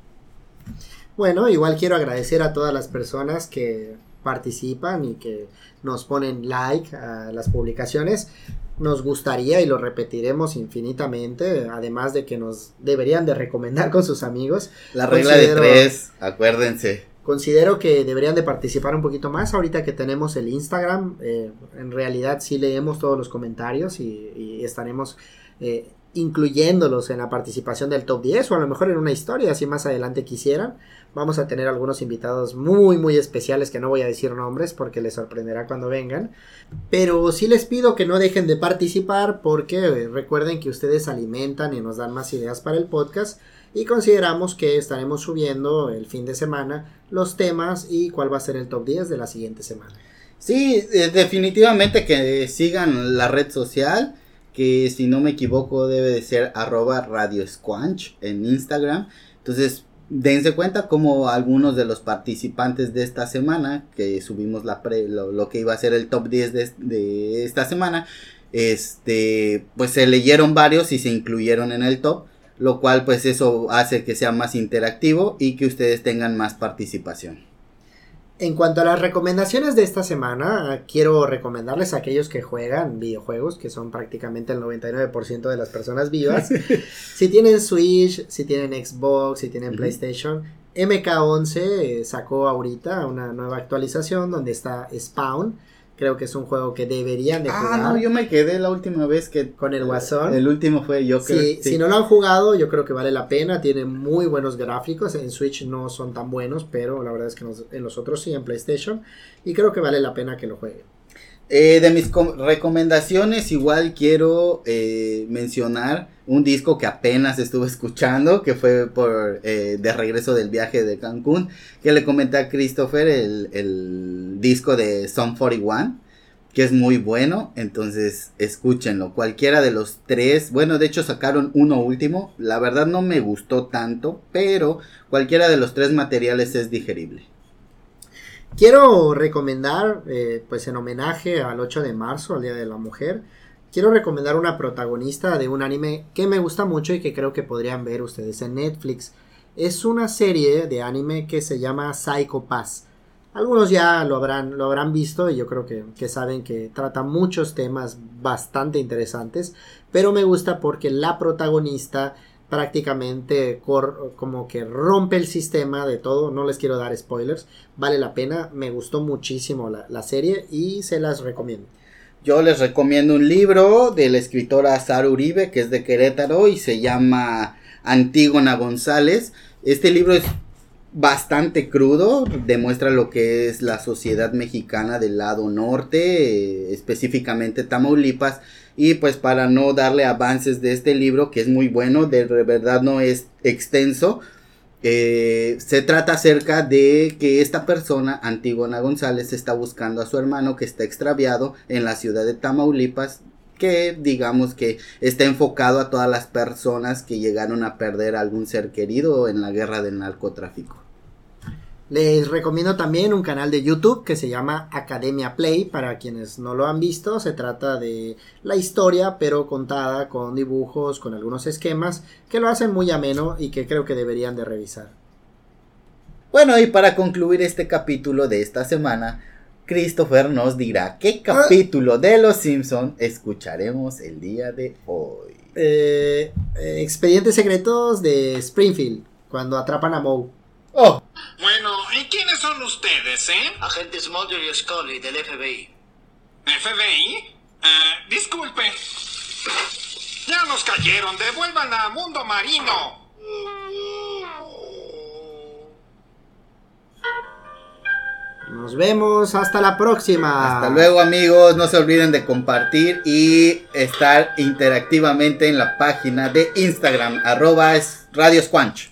Bueno, igual quiero agradecer a todas las personas que participan y que nos ponen like a las publicaciones. Nos gustaría y lo repetiremos infinitamente, además de que nos deberían de recomendar con sus amigos. La regla de tres, acuérdense. Considero que deberían de participar un poquito más ahorita que tenemos el Instagram. eh, en realidad sí leemos todos los comentarios y, estaremos eh, incluyéndolos en la participación del top 10 o a lo mejor en una historia si más adelante quisieran. Vamos a tener algunos invitados muy muy especiales que no voy a decir nombres porque les sorprenderá cuando vengan. Pero sí les pido que no dejen de participar porque eh, recuerden que ustedes alimentan y nos dan más ideas para el podcast y consideramos que estaremos subiendo el fin de semana los temas y cuál va a ser el top 10 de la siguiente semana. Sí, definitivamente que sigan la red social, que si no me equivoco debe de ser arroba Radio Squanch en Instagram. Entonces, dense cuenta como algunos de los participantes de esta semana, que subimos la pre- lo, lo que iba a ser el top 10 de, de esta semana, este, pues se leyeron varios y se incluyeron en el top, lo cual pues eso hace que sea más interactivo y que ustedes tengan más participación. En cuanto a las recomendaciones de esta semana, quiero recomendarles a aquellos que juegan videojuegos, que son prácticamente el 99% de las personas vivas. si tienen Switch, si tienen Xbox, si tienen. PlayStation, MK11 eh, sacó ahorita una nueva actualización donde está Spawn. Creo que es un juego que deberían de Ah, jugar. no, yo me quedé la última vez que... Con el Guasón. El último fue Joker. Si, sí. si no lo han jugado, yo creo que vale la pena. Tiene muy buenos gráficos. En Switch no son tan buenos, pero la verdad es que nos- en los otros sí, en PlayStation. Y creo que vale la pena que lo jueguen. Eh, de mis com- recomendaciones, igual quiero eh, mencionar un disco que apenas estuve escuchando, que fue por eh, de regreso del viaje de Cancún, que le comenté a Christopher el, el disco de Song 41, que es muy bueno, entonces escúchenlo. Cualquiera de los tres, bueno, de hecho sacaron uno último, la verdad no me gustó tanto, pero cualquiera de los tres materiales es digerible. Quiero recomendar, eh, pues en homenaje al 8 de marzo, al Día de la Mujer, quiero recomendar una protagonista de un anime que me gusta mucho y que creo que podrían ver ustedes en Netflix. Es una serie de anime que se llama Psycho Pass. Algunos ya lo habrán, lo habrán visto y yo creo que, que saben que trata muchos temas bastante interesantes, pero me gusta porque la protagonista prácticamente como que rompe el sistema de todo, no les quiero dar spoilers, vale la pena, me gustó muchísimo la, la serie y se las recomiendo. Yo les recomiendo un libro de la escritora Sara Uribe, que es de Querétaro y se llama Antígona González. Este libro es bastante crudo, demuestra lo que es la sociedad mexicana del lado norte, eh, específicamente Tamaulipas. Y pues para no darle avances de este libro, que es muy bueno, de verdad no es extenso, eh, se trata acerca de que esta persona, Antígona González, está buscando a su hermano que está extraviado en la ciudad de Tamaulipas, que digamos que está enfocado a todas las personas que llegaron a perder algún ser querido en la guerra del narcotráfico. Les recomiendo también un canal de YouTube que se llama Academia Play. Para quienes no lo han visto, se trata de la historia, pero contada con dibujos, con algunos esquemas que lo hacen muy ameno y que creo que deberían de revisar. Bueno, y para concluir este capítulo de esta semana, Christopher nos dirá qué capítulo de Los Simpson escucharemos el día de hoy. Eh, eh, expedientes secretos de Springfield, cuando atrapan a Moe. Oh, Bueno, ¿y quiénes son ustedes, eh? Agentes Mulder y Scully del FBI. ¿FBI? Eh, disculpe. Ya nos cayeron, devuelvan a Mundo Marino. Nos vemos, hasta la próxima. Hasta luego amigos, no se olviden de compartir y estar interactivamente en la página de Instagram, arroba es Radio Squanch.